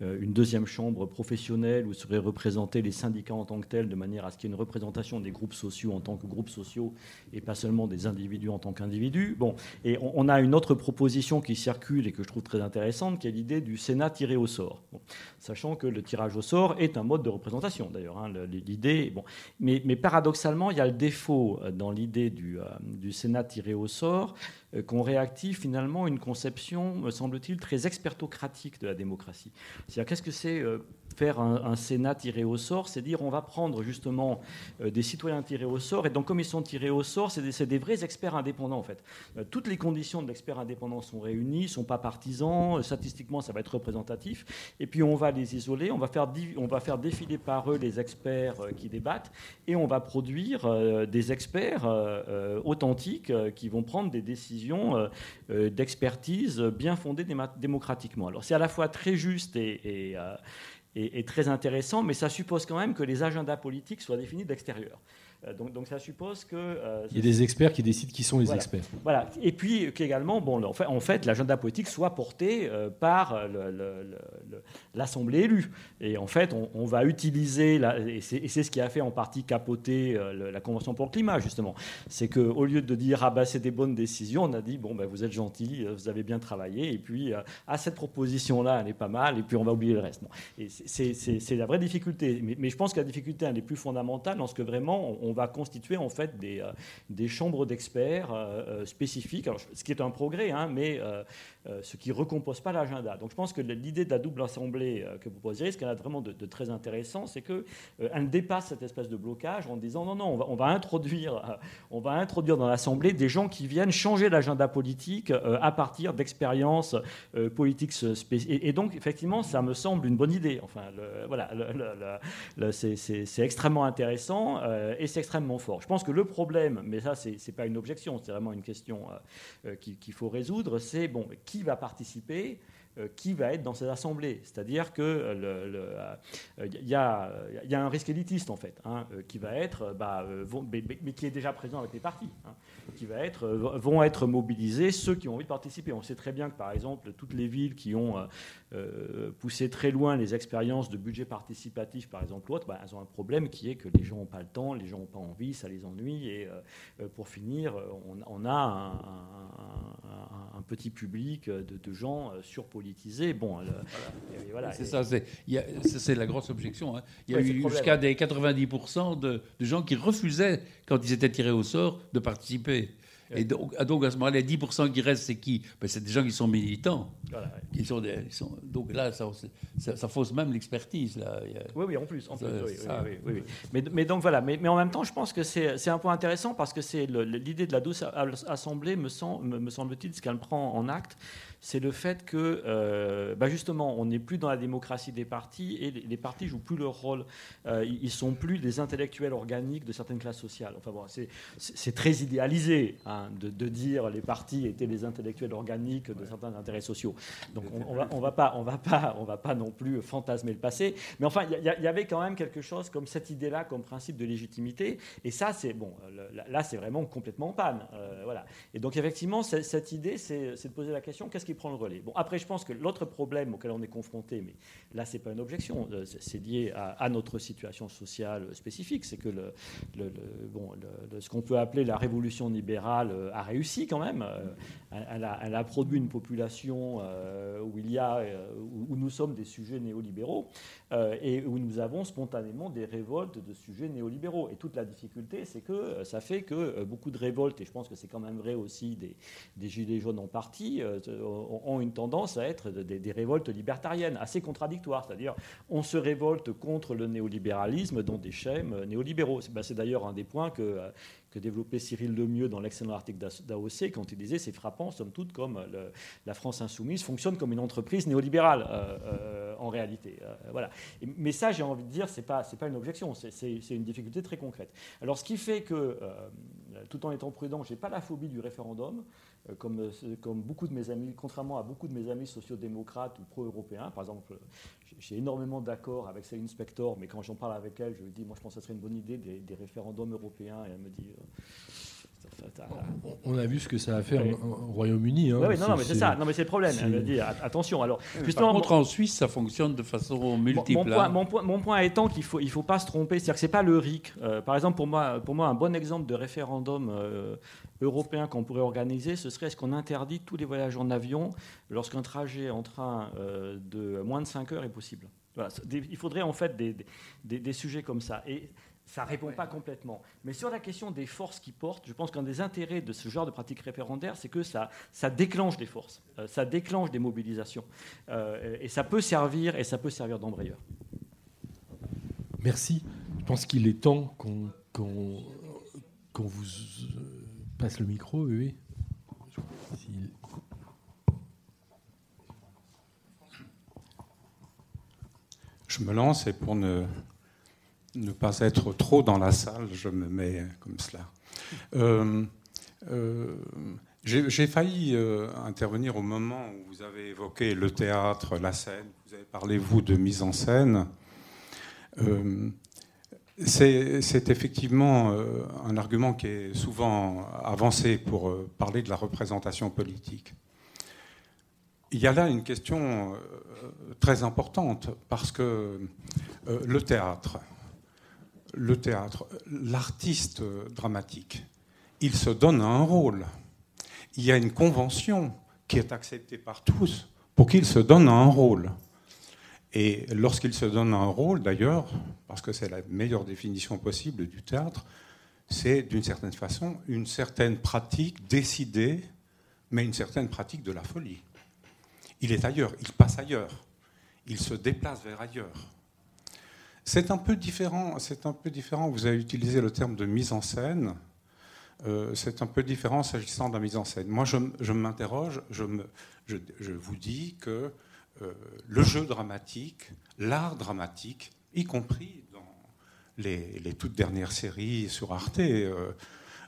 euh, une deuxième chambre professionnelle où seraient représentés les syndicats en tant que tels, de manière à ce qu'il y ait une représentation des groupes sociaux en tant que groupes sociaux et pas seulement des individus en tant qu'individus. Bon, et on, a une autre proposition qui circule et que je trouve très intéressante, qui est l'idée du Sénat tiré au sort. Sachant que le tirage au sort est un mode de représentation d'ailleurs. Hein, l'idée, bon, mais, paradoxalement, il y a le défaut dans l'idée du, euh, Sénat tiré au sort euh, qu'on réactive finalement une conception, me semble-t-il, très expertocratique de la démocratie. C'est-à-dire qu'est-ce que c'est euh, faire un, Sénat tiré au sort, c'est dire on va prendre justement des citoyens tirés au sort, et donc comme ils sont tirés au sort, c'est des, vrais experts indépendants en fait. toutes les conditions de l'expert indépendant sont réunies, sont pas partisans, statistiquement ça va être représentatif, et puis on va les isoler, on va faire, on va faire défiler par eux les experts qui débattent, et on va produire des experts authentiques qui vont prendre des décisions d'expertise bien fondées démocratiquement. Alors c'est à la fois très juste et, très intéressant, mais ça suppose quand même que les agendas politiques soient définis d'extérieur. Euh, donc, ça suppose que... Euh, Il y a des experts qui décident qui sont les experts. Voilà. Et puis qu'également, bon, en fait, en fait l'agenda politique soit porté euh, par l'Assemblée élue. Et en fait, on, va utiliser, la, et c'est ce qui a fait en partie capoter la Convention pour le climat, justement. C'est qu'au lieu de dire, ah ben c'est des bonnes décisions, on a dit, bon, ben, vous êtes gentil, vous avez bien travaillé, et puis, ah, cette proposition-là, elle est pas mal, et puis on va oublier le reste. Et c'est la vraie difficulté. Mais, mais, je pense que la difficulté, elle est plus fondamentale dans ce que vraiment, on, on va constituer en fait des, euh, chambres d'experts euh, euh, spécifiques, ce qui est un progrès, hein, mais ce qui ne recompose pas l'agenda. Donc je pense que l'idée de la double assemblée que vous posez, ce qu'elle a vraiment de, très intéressant, c'est qu'elle dépasse cette espèce de blocage en disant non, non, on va, introduire, on va introduire dans l'Assemblée des gens qui viennent changer l'agenda politique à partir d'expériences politiques spécifiques. Et, donc, effectivement, ça me semble une bonne idée. Enfin, voilà, c'est extrêmement intéressant et c'est extrêmement fort. Je pense que le problème, mais ça, ce n'est pas une objection, c'est vraiment une question euh, euh, qu'il faut résoudre, c'est bon, qui va participer euh, qui va être dans ces assemblées. C'est-à-dire qu'il y, a, y, a un risque élitiste, en fait, hein, qui va être, bah, mais, qui est déjà présent avec les partis. Hein qui va être, euh, vont être mobilisés ceux qui ont envie de participer. On sait très bien que, par exemple, toutes les villes qui ont euh, euh, poussé très loin les expériences de budget participatif, par exemple, l'autre, bah, elles ont un problème qui est que les gens n'ont pas le temps, les gens n'ont pas envie, ça les ennuie. Et pour finir, on, a un, petit public de, gens surpolitisés. Bon, voilà. C'est ça, c'est la grosse objection. Hein. Il y a eu jusqu'à des 90% de, de gens qui refusaient, quand ils étaient tirés au sort, de participer. Et donc, ah, donc, à ce moment-là, les 10% qui restent, c'est qui? Ben, C'est des gens qui sont militants. qui sont, des, sont donc là, ça, ça, fausse même l'expertise. Oui, oui, en plus. En plus oui, oui, mais, mais, donc voilà, mais, mais, en même temps, je pense que c'est un point intéressant parce que c'est l'idée de la douce assemblée, me semble-t-il, ce qu'elle prend en acte, c'est le fait que, euh, bah, justement, on n'est plus dans la démocratie des partis et les, partis jouent plus leur rôle. Euh, ils sont plus des intellectuels organiques de certaines classes sociales. Enfin bon, c'est très idéalisé hein, de, dire les partis étaient les intellectuels organiques de certains intérêts sociaux. Donc on, va, on va pas, on va pas, on va pas non plus fantasmer le passé. Mais enfin, il y, avait quand même quelque chose comme cette idée-là, comme principe de légitimité. Et ça, c'est bon. Là, c'est vraiment complètement en panne. Euh, voilà. Et donc effectivement, cette idée, c'est de poser la question qu'est-ce qui prend le relais. Bon, après, je pense que l'autre problème auquel on est confronté, mais là, c'est pas une objection, euh, c'est lié à, notre situation sociale spécifique, c'est que bon, ce qu'on peut appeler la révolution libérale euh, a réussi quand même. Euh, elle a, elle a produit une population où il y a, où nous sommes des sujets néolibéraux et où nous avons spontanément des révoltes de sujets néolibéraux. Et toute la difficulté, c'est que ça fait que beaucoup de révoltes, et je pense que c'est quand même vrai aussi des, des gilets jaunes en partie, ont une tendance à être des, révoltes libertariennes, assez contradictoires. C'est-à-dire, on se révolte contre le néolibéralisme dans des schèmes néolibéraux. C'est ben, d'ailleurs un des points que, euh, que développait Cyril Lemieux dans l'excellent article d'AOC quand il disait c'est frappant, somme toute, comme la France insoumise fonctionne comme une entreprise néolibérale euh, euh, en réalité. voilà. mais ça, j'ai envie de dire, c'est pas c'est pas une objection, c'est une difficulté très concrète. Alors, ce qui fait que, tout en étant prudent, j'ai pas la phobie du référendum. Euh, comme, euh, comme beaucoup de mes amis, contrairement à beaucoup de mes amis sociodémocrates ou pro-européens. Par exemple, j'ai énormément d'accords avec Céline Spector, mais quand j'en parle avec elle, je lui dis, moi je pense que ce serait une bonne idée des, référendums européens, et elle me dit... Euh, on a vu ce que ça a fait au Royaume-Uni. Hein. Oui, non, non, mais c'est ça. Non, mais c'est le problème. Attention. Alors, justement, Par contre, en Suisse, ça fonctionne de façon multiple. Hein. Mon, point, mon, point, étant qu'il faut, il faut pas se tromper. C'est-à-dire que c'est pas le RIC. par exemple, pour moi, pour moi, un bon exemple de référendum européen qu'on pourrait organiser, ce serait est-ce qu'on interdit tous les voyages en avion lorsqu'un trajet en train euh, de moins de 5 heures est possible Il faudrait en fait des, sujets comme ça. Et ça ne répond pas complètement. Mais sur la question des forces qui portent, je pense qu'un des intérêts de ce genre de pratique référendaire, c'est que ça, ça déclenche des forces, euh, ça déclenche des mobilisations. Euh, et ça peut servir, et ça peut servir d'embrayeur. Merci. Je pense qu'il est temps qu'on vous passe le micro, oui. Je me lance et pour ne, ne pas être trop dans la salle, je me mets comme cela. Euh, euh, j'ai failli euh, intervenir au moment où vous avez évoqué le théâtre, la scène, vous avez parlé, vous, de mise en scène. C'est effectivement un argument qui est souvent avancé pour parler de la représentation politique. Il y a là une question très importante parce que le théâtre, le théâtre, l'artiste dramatique, il se donne un rôle. Il y a une convention qui est acceptée par tous pour qu'il se donne un rôle. Et lorsqu'il se donne un rôle, d'ailleurs, parce que c'est la meilleure définition possible du théâtre, c'est d'une certaine façon une certaine pratique décidée, mais une certaine pratique de la folie. Il est ailleurs, il passe ailleurs, il se déplace vers ailleurs. C'est un peu différent. Vous avez utilisé le terme de mise en scène. Euh, c'est un peu différent s'agissant de la mise en scène. Moi, je, m'interroge. Je, vous dis que euh, le jeu dramatique, l'art dramatique, y compris dans les, toutes dernières séries sur Arte, euh,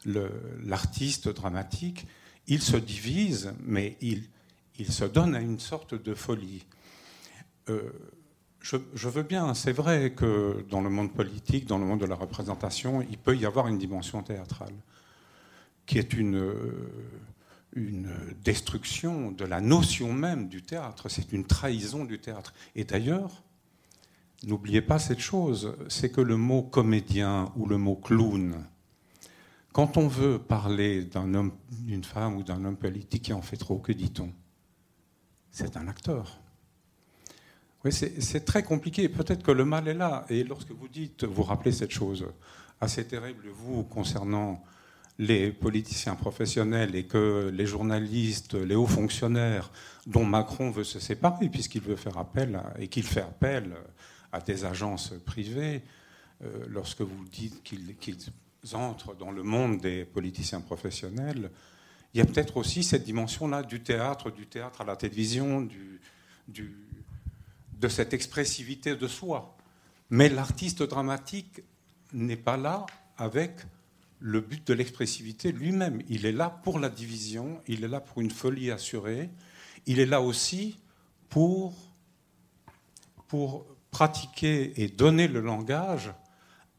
l'artiste dramatique, il se divise, mais il se donne à une sorte de folie je, veux bien, c'est vrai que dans le monde politique, dans le monde de la représentation, il peut y avoir une dimension théâtrale, qui est une, une destruction de la notion même du théâtre, c'est une trahison du théâtre. Et d'ailleurs, n'oubliez pas cette chose, c'est que le mot comédien ou le mot clown, quand on veut parler d'un homme, d'une femme ou d'un homme politique qui en fait trop, que dit-on? C'est un acteur. Oui, c'est très compliqué. Peut-être que le mal est là. Et lorsque vous dites, vous rappelez cette chose assez terrible, vous, concernant les politiciens professionnels et que les journalistes, les hauts fonctionnaires, dont Macron veut se séparer, puisqu'il veut faire appel et qu'il fait appel à des agences privées, euh, lorsque vous dites qu'ils entrent dans le monde des politiciens professionnels, il y a peut-être aussi cette dimension-là du théâtre, du théâtre à la télévision, du, du de cette expressivité de soi. Mais l'artiste dramatique n'est pas là avec le but de l'expressivité lui-même. Il est là pour la division, il est là pour une folie assurée, il est là aussi pour, pour pratiquer et donner le langage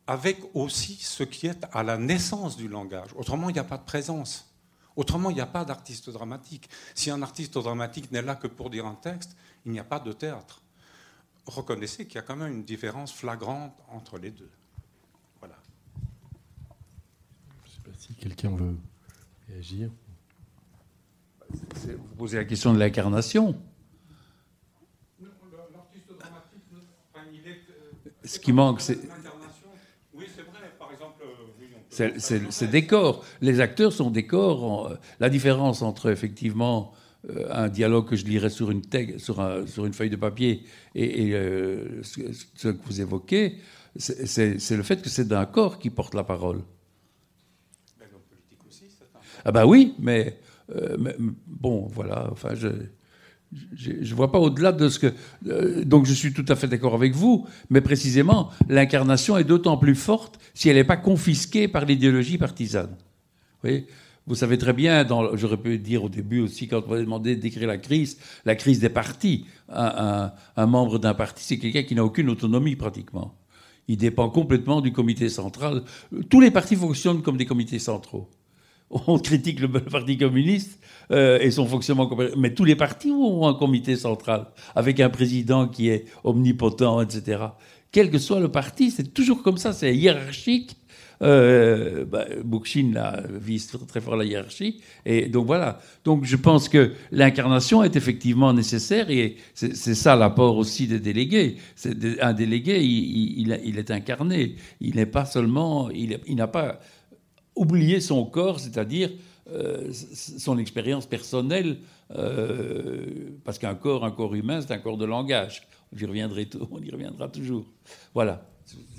avec aussi ce qui est à la naissance du langage. Autrement, il n'y a pas de présence. Autrement, il n'y a pas d'artiste dramatique. Si un artiste dramatique n'est là que pour dire un texte, il n'y a pas de théâtre reconnaissez qu'il y a quand même une différence flagrante entre les deux. Voilà. Je ne sais pas si quelqu'un veut réagir. Vous posez la question de l'incarnation. Ce qui manque, c'est. Oui, c'est vrai. Par exemple, c'est décor. Les acteurs sont décors. La différence entre effectivement euh, un dialogue que je lirais sur une, feuille de papier et, euh, ce, que vous évoquez, c'est le fait que c'est d'un corps qui porte la parole. Ah ben oui, mais, euh, bon, voilà, enfin, je ne vois pas au-delà de ce que... donc je suis tout à fait d'accord avec vous, mais précisément, l'incarnation est d'autant plus forte si elle n'est pas confisquée par l'idéologie partisane. Vous voyez? Vous savez très bien, j'aurais pu dire au début aussi, quand on m'a demandé d'écrire la crise, la crise des partis. Un, membre d'un parti, c'est quelqu'un qui n'a aucune autonomie pratiquement. Il dépend complètement du comité central. Tous les partis fonctionnent comme des comités centraux. On critique le Parti communiste euh, et son fonctionnement, mais tous les partis ont un comité central avec un président qui est omnipotent, etc. Quel que soit le parti, c'est toujours comme ça, c'est hiérarchique euh, bah, vise très fort la hiérarchie. Et donc voilà. Donc je pense que l'incarnation est effectivement nécessaire et c'est ça l'apport aussi des délégués. Un délégué, il, il, est incarné. Il n'est pas seulement, il, n'a pas oublié son corps, c'est-à-dire euh, son expérience personnelle, euh, parce qu'un corps, un corps humain, c'est un corps de langage. On y reviendra toujours. Voilà.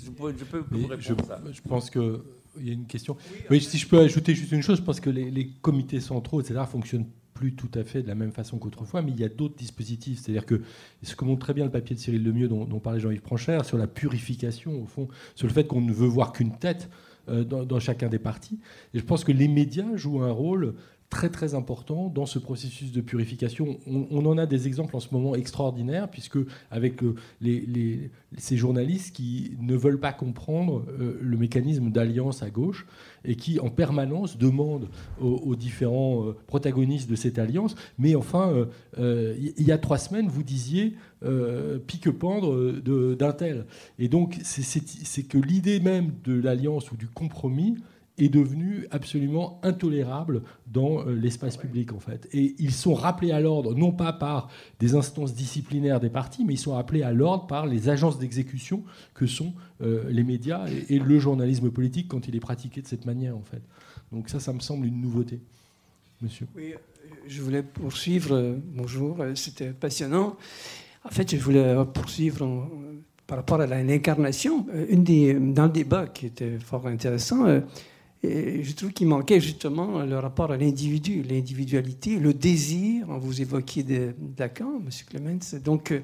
Je peux, je peux vous je, répondre ça. je pense que il y a une question. Oui, si je peux ajouter juste une chose, je pense que les, les comités centraux, etc., fonctionnent plus tout à fait de la même façon qu'autrefois, mais il y a d'autres dispositifs. C'est-à-dire que ce que montre très bien le papier de Cyril Lemieux dont, dont parlait Jean-Yves Pranchère sur la purification, au fond, sur le fait qu'on ne veut voir qu'une tête euh, dans, dans chacun des partis. Et je pense que les médias jouent un rôle très très important dans ce processus de purification. On, en a des exemples en ce moment extraordinaires, puisque avec euh, les, ces journalistes qui ne veulent pas comprendre euh, le mécanisme d'alliance à gauche et qui en permanence demandent aux, différents euh, protagonistes de cette alliance, mais enfin, il y a trois semaines, vous disiez pique-pendre d'un tel. Et donc, c'est que l'idée même de l'alliance ou du compromis est devenue absolument intolérable dans euh, l'espace public en fait. Et ils sont rappelés à l'ordre non pas par des instances disciplinaires des partis, mais ils sont rappelés à l'ordre par les agences d'exécution que sont euh, les médias et, le journalisme politique quand il est pratiqué de cette manière en fait. Donc ça, ça me semble une nouveauté, monsieur. Oui, je voulais poursuivre. euh, Bonjour, c'était passionnant. En fait, je voulais poursuivre par rapport à l'incarnation. Une dans le débat qui était fort intéressant, je trouve qu'il manquait justement le rapport à l'individu, l'individualité, le désir. Vous évoquiez de, Lacan, M. Clemens. Donc, euh,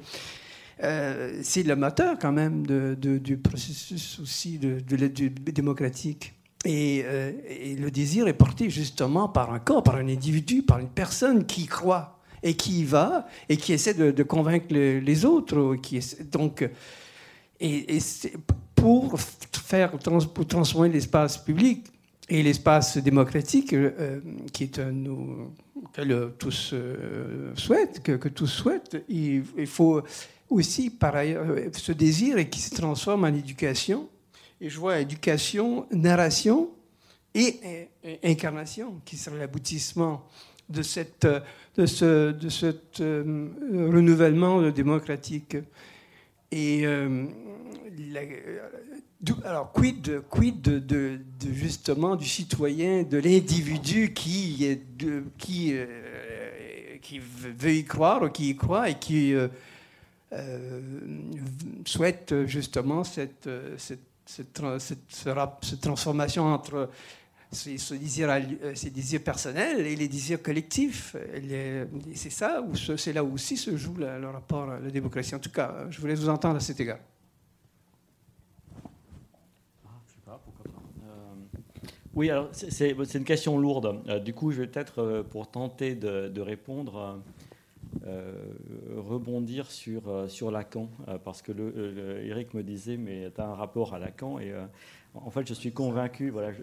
euh, c'est le moteur quand même du processus aussi de, de démocratique. Et, euh, et le désir est porté justement par un corps, par un individu, par une personne qui croit et qui y va et qui essaie de, convaincre le- les autres. donc, et, et pour faire pour transformer l'espace public et l'espace démocratique, euh, qui est un nous que tous euh, souhaitent, que, tous souhaitent, il, faut aussi par ailleurs euh, ce désir et qui se transforme en éducation. Et je vois éducation, narration et, incarnation, qui serait l'aboutissement de, cette, de ce de cet, renouvellement démocratique. Et la- alors, quid, justement du citoyen, de l'individu euh, qui veut y croire, ou qui y croit et qui euh, euh, souhaite justement cette, transformation entre ces désirs personnels et les désirs collectifs. C'est ça, c'est là aussi se joue le rapport à la démocratie. En tout cas, je voulais vous entendre à cet égard. Je sais pas, pourquoi pas. Euh, Oui, alors c'est- une question lourde. Euh, du coup, je vais peut-être, euh, pour tenter de, de répondre, euh, rebondir sur, sur Lacan, parce que le, le- Eric me disait, mais tu as un rapport à Lacan, et en fait, je suis convaincu, voilà, je,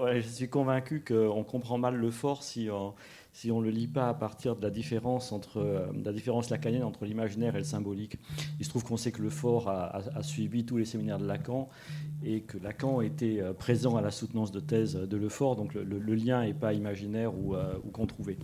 ouais, je suis convaincu qu'on comprend mal le fort si on si on le lit pas à partir de la différence entre euh, la différence lacanienne entre l'imaginaire et le symbolique. Il se trouve qu'on sait que le fort a, a- suivi tous les séminaires de Lacan et que Lacan était euh, présent à la soutenance de thèse de Lefort, donc le, lien n'est pas imaginaire ou, euh, ou qu'on trouvait.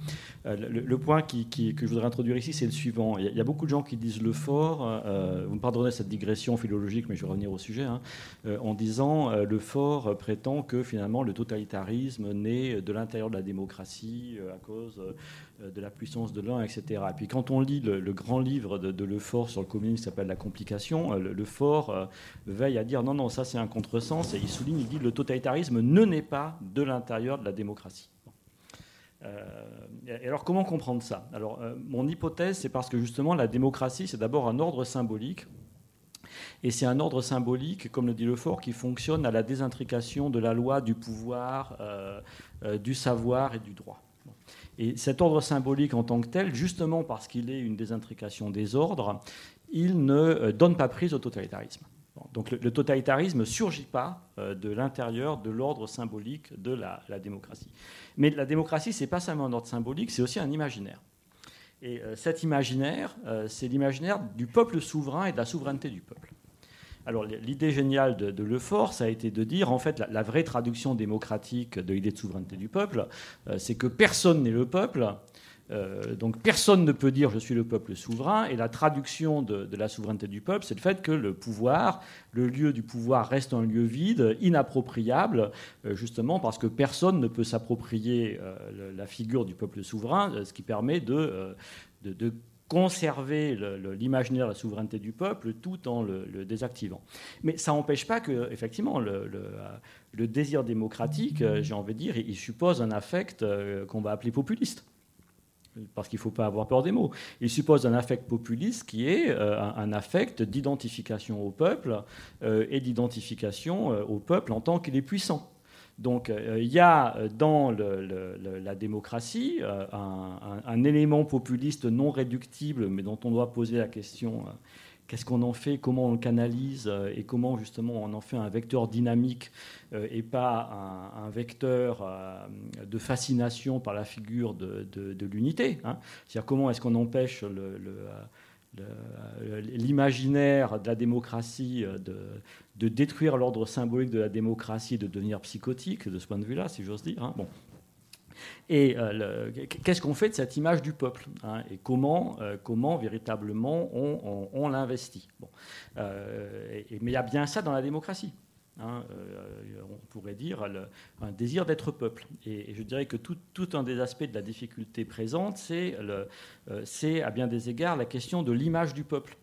Euh, le, point que je voudrais introduire ici, c'est le suivant. Il y, a, beaucoup de gens qui disent Lefort, euh, vous me pardonnez cette digression philologique, mais je vais revenir au sujet, hein, euh, en disant euh, Lefort euh, prétend que finalement le totalitarisme naît de l'intérieur de la démocratie euh, à cause euh, de la puissance de l'un, etc. Et puis quand on lit le, grand livre de, Lefort sur le communisme qui s'appelle La complication, euh, le, Lefort euh, veille à dire non, non, ça c'est un contresens, et il souligne, il dit le totalitarisme ne naît pas de l'intérieur de la démocratie. Et alors comment comprendre ça? Alors mon hypothèse, c'est parce que justement la démocratie, c'est d'abord un ordre symbolique. Et c'est un ordre symbolique, comme le dit Lefort, qui fonctionne à la désintrication de la loi, du pouvoir, du savoir et du droit. Et cet ordre symbolique en tant que tel, justement parce qu'il est une désintrication des ordres, il ne euh, donne pas prise au totalitarisme. Donc le, totalitarisme ne surgit pas euh, de l'intérieur de l'ordre symbolique de la, démocratie. Mais la démocratie, ce n'est pas seulement un ordre symbolique, c'est aussi un imaginaire. Et euh, cet imaginaire, c'est l'imaginaire du peuple souverain et de la souveraineté du peuple. Alors l'idée géniale de, de Lefort, ça a été de dire, en fait, la, vraie traduction démocratique de l'idée de souveraineté du peuple, euh, c'est que personne n'est le peuple, euh, donc personne ne peut dire je suis le peuple souverain, et la traduction de, la souveraineté du peuple, c'est le fait que le pouvoir, le lieu du pouvoir reste un lieu vide, inappropriable, euh, justement parce que personne ne peut s'approprier la figure du peuple souverain, ce qui permet de conserver l'imaginaire, la souveraineté du peuple, tout en le, désactivant. Mais ça n'empêche pas que, effectivement, le, le désir démocratique, euh, j'ai envie de dire, il suppose un affect euh, qu'on va appeler populiste parce qu'il ne faut pas avoir peur des mots. Il suppose un affect populiste qui est euh, un affect d'identification au peuple et d'identification au peuple en tant qu'il est puissant. Donc il y a dans la démocratie un, un, élément populiste non réductible, mais dont on doit poser la question qu'est-ce qu'on en fait, comment on le canalise euh, et comment justement on en fait un vecteur dynamique euh, et pas un, vecteur euh, de fascination par la figure de, l'unité. Hein. C'est-à-dire comment est-ce qu'on empêche l'imaginaire de la démocratie de, détruire l'ordre symbolique de la démocratie de devenir psychotique de ce point de vue-là, si j'ose dire. Hein. Bon. Et euh, qu'est-ce qu'on fait de cette image du peuple hein, Et comment, euh, comment véritablement on, l'investit bon. Euh, mais il y a bien ça dans la démocratie. Hein, on pourrait dire un désir d'être peuple. Et, je dirais que tout, un des aspects de la difficulté présente, c'est à bien des égards la question de l'image du peuple.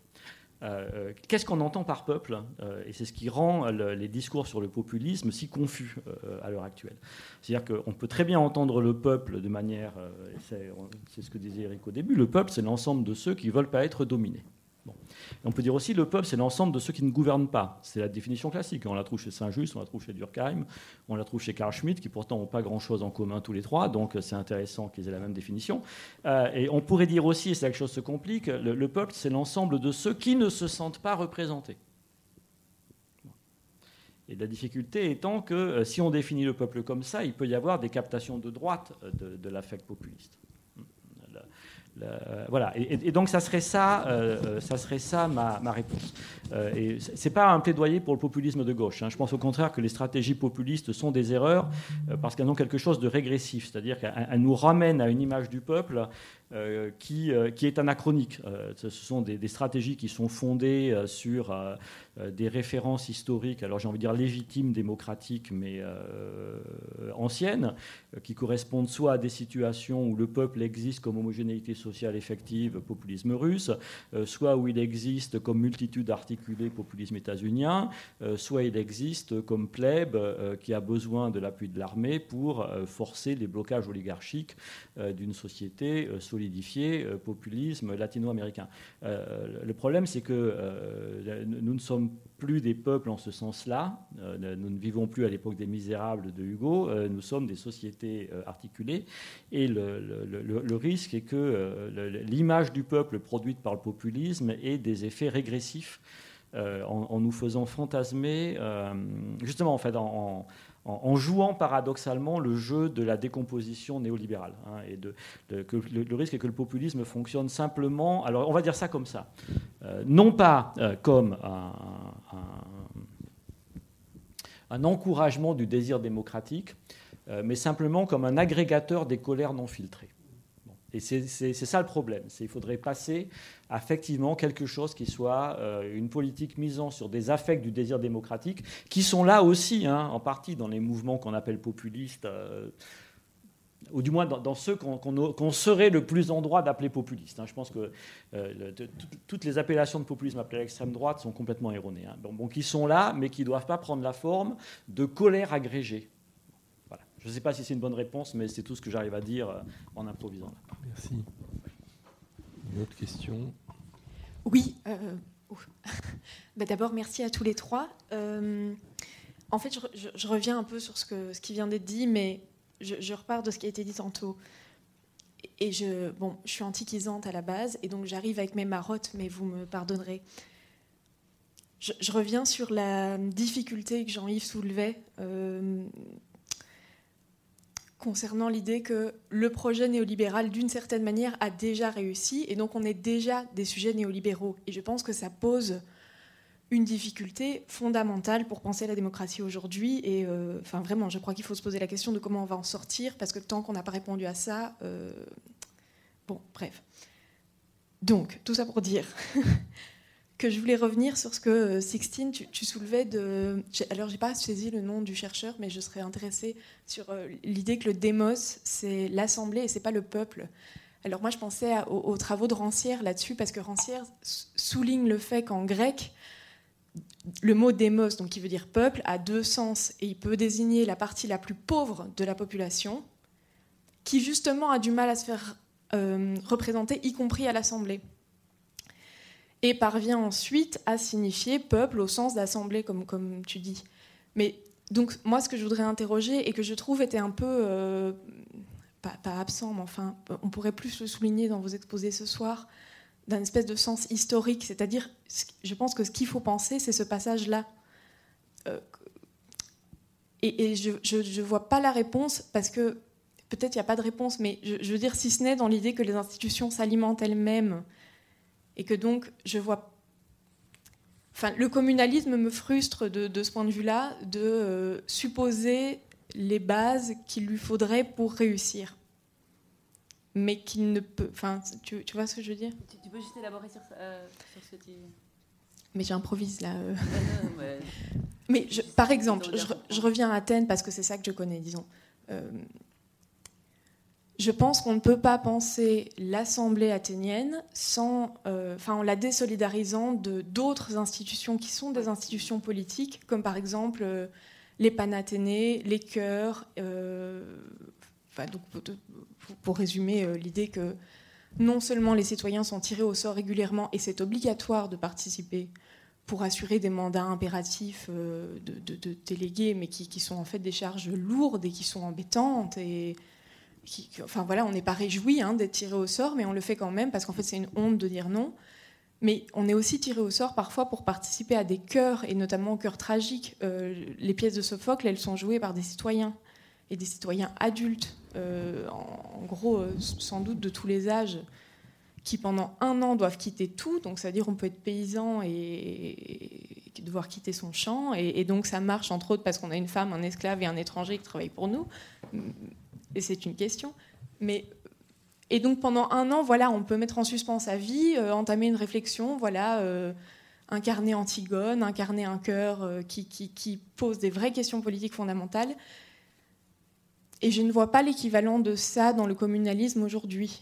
Euh, qu'est-ce qu'on entend par peuple euh, Et c'est ce qui rend les discours sur le populisme si confus euh, à l'heure actuelle. C'est-à-dire qu'on peut très bien entendre le peuple de manière, c'est ce que disait Eric au début, le peuple c'est l'ensemble de ceux qui ne veulent pas être dominés on peut dire aussi le peuple, c'est l'ensemble de ceux qui ne gouvernent pas. C'est la définition classique. On la trouve chez Saint-Just, on la trouve chez Durkheim, on la trouve chez Carl Schmitt, qui pourtant n'ont pas grand-chose en commun tous les trois, donc c'est intéressant qu'ils aient la même définition. Euh, et on pourrait dire aussi, et c'est là que les choses se compliquent, le, peuple, c'est l'ensemble de ceux qui ne se sentent pas représentés. Et la difficulté étant que euh, si on définit le peuple comme ça, il peut y avoir des captations de droite euh, de, de l'affect populiste voilà. Et, donc ça serait ça, euh, euh, ça serait ça ma, réponse. Euh, et c'est pas un plaidoyer pour le populisme de gauche. Hein. Je pense au contraire que les stratégies populistes sont des erreurs parce qu'elles ont quelque chose de régressif, c'est-à-dire qu'elles nous ramènent à une image du peuple euh, qui, euh, qui, est anachronique. Euh, ce sont des, stratégies qui sont fondées sur des références historiques, alors j'ai envie de dire légitimes, démocratiques, mais anciennes, qui correspondent soit à des situations où le peuple existe comme homogénéité sociale effective, populisme russe, soit où il existe comme multitude articulée, populisme états-unien, soit il existe comme plèbe qui a besoin de l'appui de l'armée pour forcer les blocages oligarchiques d'une société solidaire solidifié euh, populisme latino-américain. Euh, le problème, c'est que euh, nous ne sommes plus des peuples en ce sens-là. nous ne vivons plus à l'époque des misérables de Hugo. nous sommes des sociétés articulées. Et le, risque est que l'image du peuple produite par le populisme ait des effets régressifs en, nous faisant fantasmer, justement, en fait, en, en, jouant paradoxalement le jeu de la décomposition néolibérale. Hein, et que le, risque est que le populisme fonctionne simplement, alors on va dire ça comme ça, euh, non pas euh, comme un, un, encouragement du désir démocratique, euh, mais simplement comme un agrégateur des colères non filtrées. Et c'est ça le problème. Il faudrait passer à quelque chose qui soit euh, une politique misant sur des affects du désir démocratique, qui sont là aussi, hein, en partie, dans les mouvements qu'on appelle populistes, euh, ou du moins dans, ceux qu'on serait le plus en droit d'appeler populistes. Hein. Je pense que euh, toutes les appellations de populisme appelées à l'extrême droite sont complètement erronées. Hein. bon, qui sont là, mais qui ne doivent pas prendre la forme de colère agrégée. Je ne sais pas si c'est une bonne réponse, mais c'est tout ce que j'arrive à dire euh, en improvisant. Merci. Une autre question? Oui. Euh, bah, d'abord, merci à tous les trois. Euh, en fait, je, reviens un peu sur ce, que, ce qui vient d'être dit, mais je, repars de ce qui a été dit tantôt. Et je, bon, je suis antiquisante à la base, et donc j'arrive avec mes marottes, mais vous me pardonnerez. Je, reviens sur la difficulté que Jean-Yves soulevait concernant l'idée que le projet néolibéral, d'une certaine manière, a déjà réussi, et donc on est déjà des sujets néolibéraux. Et je pense que ça pose une difficulté fondamentale pour penser la démocratie aujourd'hui. Et euh, enfin, vraiment, je crois qu'il faut se poser la question de comment on va en sortir, parce que tant qu'on n'a pas répondu à ça, euh, bon, bref. Donc, tout ça pour dire que je voulais revenir sur ce que euh, Sixtine, tu, soulevais de. Alors, j'ai pas saisi le nom du chercheur, mais je serais intéressée sur euh, l'idée que le démos, c'est l'assemblée et c'est pas le peuple. Alors moi, je pensais aux, aux, travaux de Rancière là-dessus, parce que Rancière souligne le fait qu'en grec, le mot démos, donc qui veut dire peuple, a deux sens, et il peut désigner la partie la plus pauvre de la population, qui justement a du mal à se faire euh, représenter, y compris à l'Assemblée. Et parvient ensuite à signifier peuple au sens d'assemblée, comme, comme tu dis. Mais donc, moi, ce que je voudrais interroger et que je trouve était un peu, euh, pas, absent, mais enfin, on pourrait plus le souligner dans vos exposés ce soir, d'un espèce de sens historique. C'est-à-dire, je pense que ce qu'il faut penser, c'est ce passage-là. Euh, et, je ne vois pas la réponse parce que peut-être il n'y a pas de réponse, mais je, veux dire, si ce n'est dans l'idée que les institutions s'alimentent elles-mêmes et que donc je vois. Enfin, le communalisme me frustre de, ce point de vue-là, de euh, supposer les bases qu'il lui faudrait pour réussir. Mais qu'il ne peut. Enfin, tu, vois ce que je veux dire? Tu, peux juste élaborer sur, euh, ce que tu. Mais j'improvise là. Euh. Mais par exemple, je, reviens à Athènes parce que c'est ça que je connais, disons je pense qu'on ne peut pas penser l'Assemblée athénienne sans, euh, enfin, en la désolidarisant de d'autres institutions qui sont des institutions politiques, comme par exemple euh, les Panathénées, les chœurs. Euh, donc, pour, résumer l'idée que non seulement les citoyens sont tirés au sort régulièrement et c'est obligatoire de participer pour assurer des mandats impératifs de, délégués, mais qui, qui, sont en fait des charges lourdes et qui sont embêtantes et enfin voilà, on n'est pas réjoui hein, d'être tiré au sort, mais on le fait quand même parce qu'en fait c'est une honte de dire non. Mais on est aussi tiré au sort parfois pour participer à des chœurs, et notamment chœurs tragiques. Euh, les pièces de Sophocle, elles sont jouées par des citoyens, et des citoyens adultes, euh, en, gros, euh, sans doute de tous les âges, qui pendant un an doivent quitter tout. Donc ça veut dire on peut être paysan et, devoir quitter son champ. Et, et, donc ça marche entre autres parce qu'on a une femme, un esclave et un étranger qui travaillent pour nous et c'est une question. Mais et donc pendant un an, voilà, on peut mettre en suspens sa vie, euh, entamer une réflexion, voilà, euh, incarner Antigone, incarner un cœur euh, qui, qui, pose des vraies questions politiques fondamentales. Et je ne vois pas l'équivalent de ça dans le communalisme aujourd'hui.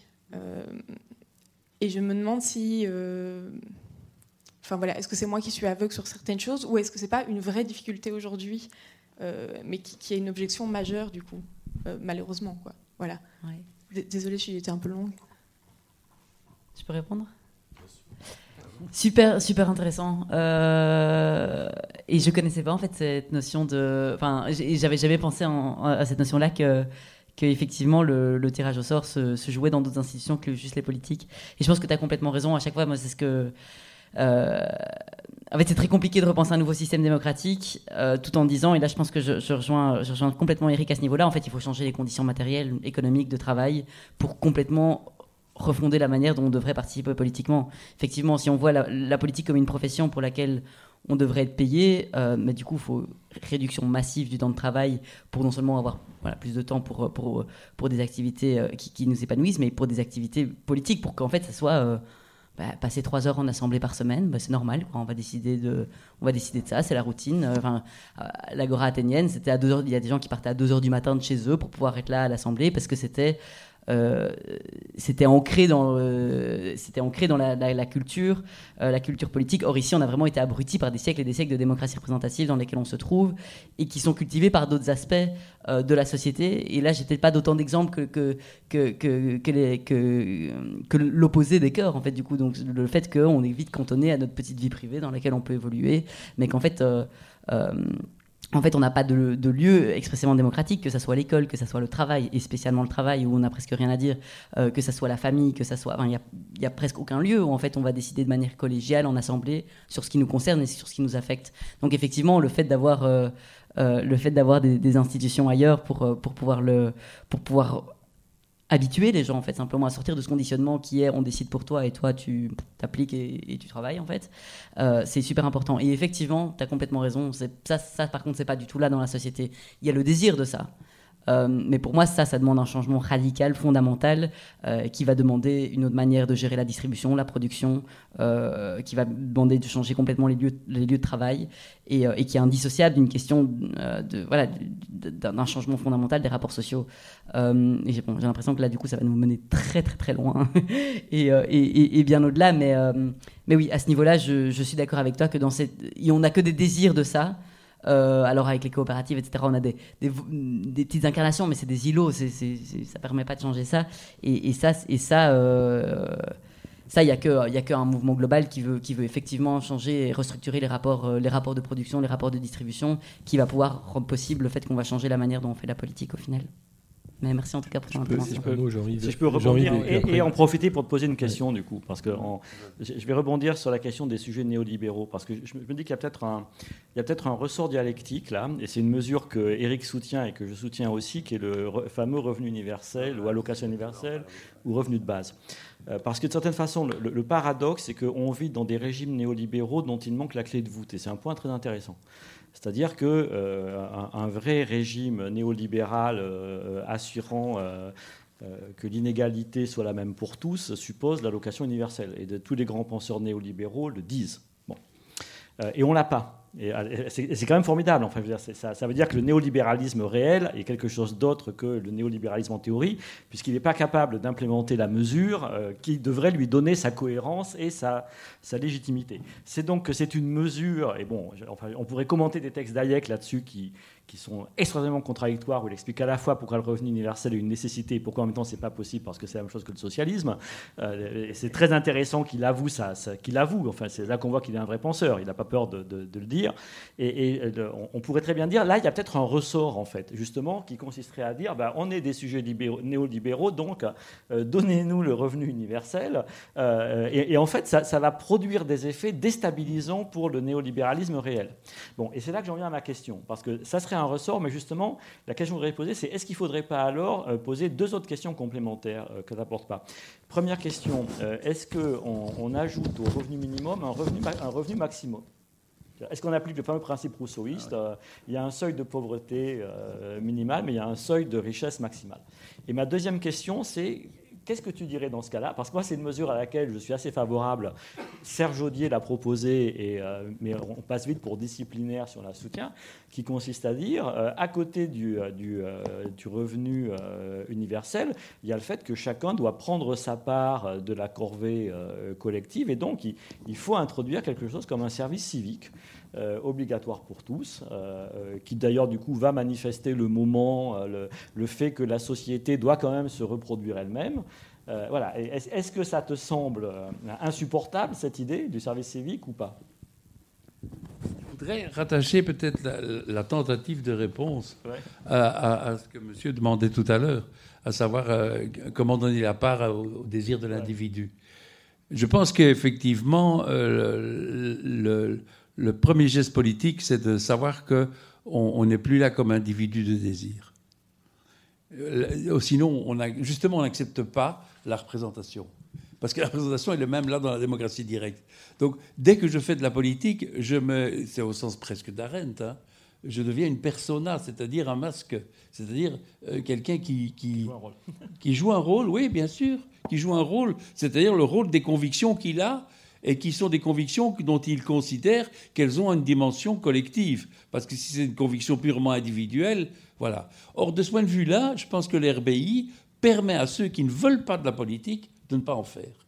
et je me demande si, enfin voilà, est-ce que c'est moi qui suis aveugle sur certaines choses, ou est-ce que c'est pas une vraie difficulté aujourd'hui, mais qui, qui est une objection majeure du coup? Euh, malheureusement. Quoi. Voilà. Désolée, j'ai été un peu longue. Je peux répondre? Super, super intéressant. Euh, et je connaissais pas en fait cette notion de. Enfin, j'avais jamais pensé à cette notion-là que qu'effectivement le, le, tirage au sort se, jouait dans d'autres institutions que juste les politiques. Et je pense que tu as complètement raison. À chaque fois, moi, c'est ce que. Euh, en fait, c'est très compliqué de repenser un nouveau système démocratique euh, tout en disant, et là je pense que je, rejoins, complètement Eric à ce niveau-là, en fait il faut changer les conditions matérielles, économiques, de travail pour complètement refonder la manière dont on devrait participer politiquement. Effectivement, si on voit la, politique comme une profession pour laquelle on devrait être payé, euh, mais du coup il faut réduction massive du temps de travail pour non seulement avoir plus de temps pour, des activités qui, nous épanouissent, mais pour des activités politiques, pour qu'en fait ça soit bah, passer trois heures en assemblée par semaine, bah, c'est normal. On va décider de, on va décider de ça, c'est la routine. Euh, enfin, euh, l'agora athénienne, c'était à deux heures. Il y a des gens qui partaient à 2 heures du matin de chez eux pour pouvoir être là à l'assemblée parce que c'était euh, c'était ancré dans, c'était ancré dans la, culture, la culture politique. Or ici, on a vraiment été abrutis par des siècles et des siècles de démocratie représentative dans lesquels on se trouve et qui sont cultivés par d'autres aspects de la société. Et là, j'ai peut-être pas d'autant d'exemples que, que, que, que l'opposé des cœurs, en fait. Du coup, donc le fait qu'on est vite cantonné à notre petite vie privée dans laquelle on peut évoluer, mais qu'en fait en fait, on n'a pas de, lieu expressément démocratique, que ce soit l'école, que ce soit le travail, et spécialement le travail où on n'a presque rien à dire, euh, que ce soit la famille, que ce soit. Il n'y a, presque aucun lieu où en fait on va décider de manière collégiale, en assemblée, sur ce qui nous concerne et sur ce qui nous affecte. Donc effectivement, le fait d'avoir. Euh, euh, le fait d'avoir des, des, institutions ailleurs pour, pour, pouvoir le, pour pouvoir habituer les gens en fait simplement à sortir de ce conditionnement qui est on décide pour toi et toi tu t'appliques et, tu travailles en fait. Euh, c'est super important. Et effectivement tu as complètement raison. Ça, ça par contre c'est pas du tout là dans la société. Il y a le désir de ça Euh, mais pour moi, ça, ça demande un changement radical, fondamental, euh, qui va demander une autre manière de gérer la distribution, la production, euh, qui va demander de changer complètement les lieux, de travail, et, qui est indissociable d'une question voilà, d'un changement fondamental des rapports sociaux. et j'ai l'impression que là, du coup, ça va nous mener très, très, très loin, et, bien au-delà. Mais, mais oui, à ce niveau-là, je, je suis d'accord avec toi que dans cette, on n'a que des désirs de ça. Euh, alors avec les coopératives, etc., on a des, des, petites incarnations, mais c'est des îlots, c'est, c'est, ça permet pas de changer ça. Et, ça, et ça, euh, ça, il n'y a qu'un que mouvement global qui veut, qui veut effectivement changer et restructurer les rapports, euh, les rapports de production, les rapports de distribution, qui va pouvoir rendre possible le fait qu'on va changer la manière dont on fait la politique au final. Mais merci en tout cas pour ton intervention. Si je peux, rebondir et, en profiter pour te poser une question du coup, parce que je vais rebondir sur la question des sujets néolibéraux, parce que je, me dis qu'il y a peut-être un, il y a peut-être un ressort dialectique là, et c'est une mesure que Eric soutient et que je soutiens aussi, qui est le fameux revenu universel ou allocation universelle ou revenu de base. Euh, parce que de certaine façon, le, le paradoxe, c'est qu'on vit dans des régimes néolibéraux dont il manque la clé de voûte, et c'est un point très intéressant. C'est-à-dire qu'un euh, vrai régime néolibéral euh, assurant euh, que l'inégalité soit la même pour tous suppose l'allocation universelle. Et tous les grands penseurs néolibéraux le disent. Bon. et on l'a pas. Euh, c'est quand même formidable. Enfin, ça, veut dire que le néolibéralisme réel est quelque chose d'autre que le néolibéralisme en théorie, puisqu'il n'est pas capable d'implémenter la mesure euh, qui devrait lui donner sa cohérence et sa, légitimité. C'est donc que c'est une mesure, et bon, enfin, on pourrait commenter des textes d'Hayek là-dessus qui, qui sont extrêmement contradictoires, où il explique à la fois pourquoi le revenu universel est une nécessité et pourquoi en même temps c'est pas possible parce que c'est la même chose que le socialisme. Euh, c'est très intéressant qu'il avoue ça, qu'il avoue. Enfin, c'est là qu'on voit qu'il est un vrai penseur. Il n'a pas peur de, le dire. Et, euh, on pourrait très bien dire là, il y a peut-être un ressort en fait, justement, qui consisterait à dire, ben, on est des sujets néolibéraux, donc euh, donnez-nous le revenu universel. Et, en fait, ça, ça, va produire des effets déstabilisants pour le néolibéralisme réel. Bon, et c'est là que j'en viens à ma question, parce que ça serait un ressort, mais justement, la question que je voudrais poser, c'est est-ce qu'il ne faudrait pas alors euh, poser deux autres questions complémentaires euh, que n'apporte pas? Première question, euh, est-ce qu'on on ajoute au revenu minimum un revenu, un revenu maximum? Est-ce qu'on applique le fameux principe rousseauiste Il y a un seuil de pauvreté minimal, mais il y a un seuil de richesse maximale? Et ma deuxième question, c'est Qu'est-ce que tu dirais dans ce cas-là? Parce que moi, c'est une mesure à laquelle je suis assez favorable. Serge Audier l'a proposé, et, euh, mais on passe vite pour disciplinaire si on la soutient, qui consiste à dire, euh, à côté du, euh, du, revenu universel, il y a le fait que chacun doit prendre sa part de la corvée collective, et donc il, faut introduire quelque chose comme un service civique. Obligatoire pour tous, qui d'ailleurs du coup va manifester le moment, le, le, fait que la société doit quand même se reproduire elle-même, euh, voilà. Est-ce que ça te semble euh, insupportable, cette idée du service civique ou pas? Je voudrais rattacher peut-être la, tentative de réponse à, ce que monsieur demandait tout à l'heure, à savoir euh, comment donner la part au, désir de l'individu. Je pense qu'effectivement, le, premier geste politique, c'est de savoir qu'on n'est plus là comme individu de désir. Sinon, on a, justement, on n'accepte pas la représentation. Parce que la représentation est le même là dans la démocratie directe. Donc, dès que je fais de la politique, je me, c'est au sens presque d'Arendt, hein, je deviens une persona, c'est-à-dire un masque, c'est-à-dire euh, quelqu'un qui, qui, joue qui joue un rôle, oui, bien sûr, qui joue un rôle, c'est-à-dire le rôle des convictions qu'il a et qui sont des convictions dont il considère qu'elles ont une dimension collective. Parce que si c'est une conviction purement individuelle, voilà. Or, de ce point de vue-là, je pense que l'RBI permet à ceux qui ne veulent pas de la politique de ne pas en faire.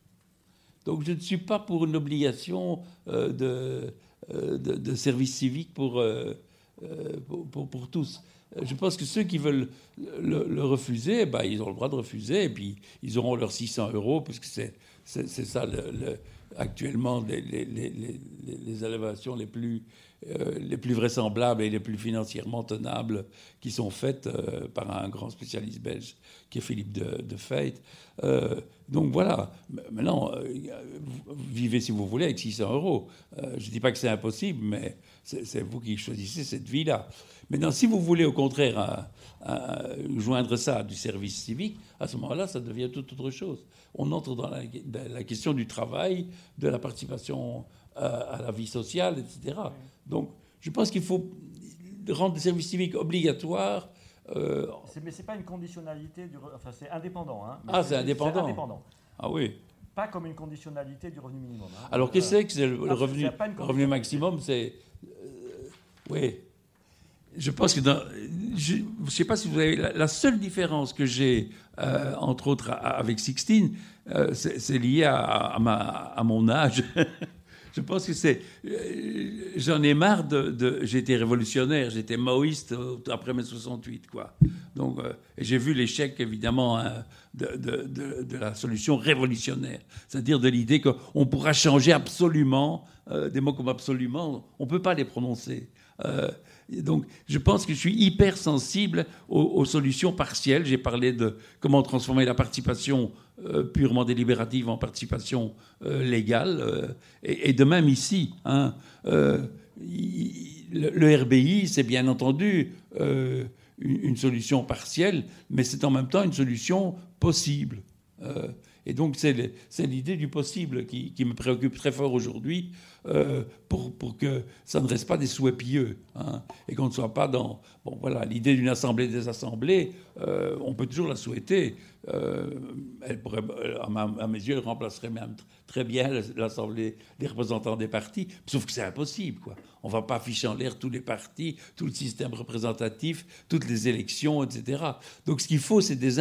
Donc je ne suis pas pour une obligation euh, euh, de, service civique pour, euh, pour, pour, tous. Je pense que ceux qui veulent le, refuser, bah, ils ont le droit de refuser, et puis ils auront leurs 600 euros, puisque c'est, c'est, ça le, actuellement les, les, les, les, élévations les plus, euh, les plus vraisemblables et les plus financièrement tenables qui sont faites euh, par un grand spécialiste belge qui est Philippe de, de euh, donc voilà, maintenant, vivez si vous voulez avec 600 euros. je ne dis pas que c'est impossible, mais c'est vous qui choisissez cette vie-là. Maintenant, si vous voulez au contraire joindre ça à du service civique, à ce moment-là, ça devient tout autre chose. On entre dans la, la question du travail, de la participation à, la vie sociale, etc. Donc, je pense qu'il faut rendre le service civique obligatoire Euh, Mais c'est pas une conditionnalité du. Enfin, c'est indépendant. Hein, Ah, c'est indépendant. indépendant. ah oui. Pas comme une conditionnalité du revenu minimum. hein. Alors qu'est-ce que c'est que revenu, le revenu maximum C'est. euh, oui. Je pense que dans. Je ne sais pas si vous avez. La, seule différence que j'ai, euh, entre autres, avec Sixtine, euh, c'est lié à, ma, à mon âge. Je pense que c'est. euh, J'en ai marre de. j'étais révolutionnaire, j'étais maoïste après mai 68, quoi. Donc, j'ai vu l'échec, évidemment, hein, de, de- la solution révolutionnaire. C'est-à-dire de l'idée qu'on pourra changer absolument, des mots comme absolument, on peut pas les prononcer. Donc, je pense que je suis hyper sensible aux, solutions partielles. J'ai parlé de comment transformer la participation euh, purement délibérative en participation euh, légale. euh, et, de même ici, hein, le, RBI, c'est bien entendu une, solution partielle, mais c'est en même temps une solution possible. Et donc, c'est l'idée du possible qui me préoccupe très fort aujourd'hui euh, pour, pour que ça ne reste pas des souhaits pieux hein, et qu'on ne soit pas dans. Bon, voilà, l'idée d'une assemblée des assemblées, euh, on peut toujours la souhaiter. Euh, elle pourrait, à, mes yeux, elle remplacerait même tr- très bien l'assemblée des représentants des partis, sauf que c'est impossible, quoi. On ne va pas afficher en l'air tous les partis, tout le système représentatif, toutes les élections, etc. Donc, ce qu'il faut, c'est des,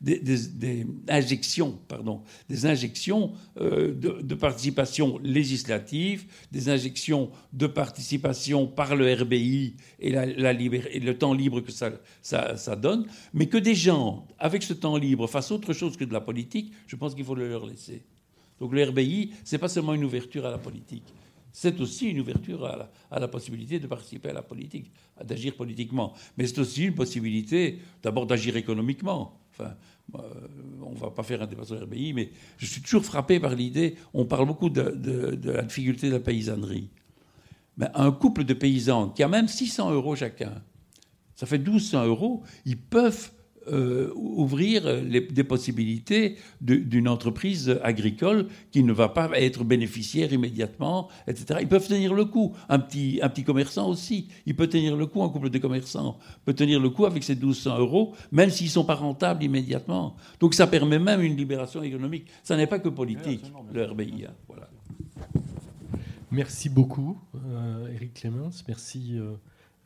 des- injections, pardon, des injections de participation législative, des injections de participation par le RBI et, le temps libre que ça, donne, mais que des gens, avec ce temps libre, fassent autre chose que de la politique, je pense qu'il faut le leur laisser. Donc le RBI, c'est pas seulement une ouverture à la politique, c'est aussi une ouverture à la, possibilité de participer à la politique, d'agir politiquement. Mais c'est aussi une possibilité d'abord d'agir économiquement. On ne va pas faire un débat sur le RBI, mais je suis toujours frappé par l'idée, on parle beaucoup de, de- de la difficulté de la paysannerie. Mais un couple de paysans qui a même 600 euros chacun, ça fait 1200 euros, ils peuvent euh, ouvrir les- des possibilités d'une entreprise agricole qui ne va pas être bénéficiaire immédiatement, etc. Ils peuvent tenir le coup. Un petit, un petit commerçant aussi, il peut tenir le coup, un couple de commerçants peut tenir le coup avec ses 1200 euros, même s'ils ne sont pas rentables immédiatement. Donc ça permet même une libération économique. Ça n'est pas que politique, le RBI. hein. Voilà. Merci beaucoup, euh, Eric Clémence. Merci, euh,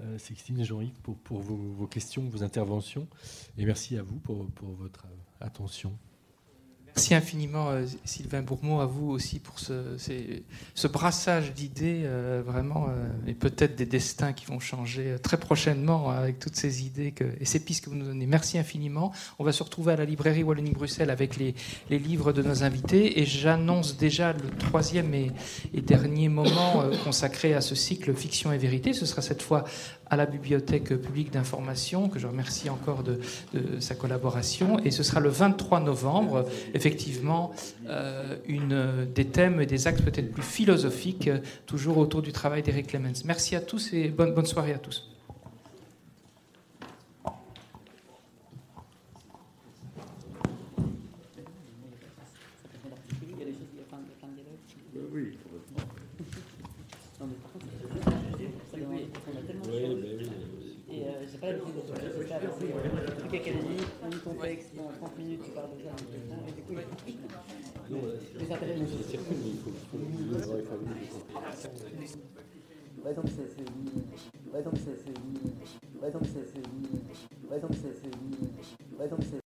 euh, Sixtine et Jean-Yves, pour, pour vos, vos questions, vos interventions. Et merci à vous pour, pour votre euh, attention. Merci infiniment, euh, Sylvain Bourmeau, à vous aussi pour ce, ce brassage d'idées, euh, vraiment, euh, et peut-être des destins qui vont changer très prochainement avec toutes ces idées et ces pistes que vous nous donnez. Merci infiniment. On va se retrouver à la librairie Wallonie-Bruxelles avec les, les livres de nos invités, et j'annonce déjà le troisième et, dernier moment consacré à ce cycle Fiction et Vérité. Ce sera cette fois à la Bibliothèque publique d'information, que je remercie encore de, sa collaboration. Et ce sera le 23 novembre, effectivement, euh, une, des thèmes et des axes peut-être plus philosophiques, euh, toujours autour du travail d'Eric Clemens. Merci à tous et bonne soirée à tous. Et j'ai pas l'habitude de faire ça. parce que, Truc académique, on lit ton texte, dans 30 minutes tu parles de ça. Et du coup, les intérêts nous Ouais, donc c'est. c'est- c'est. c'est.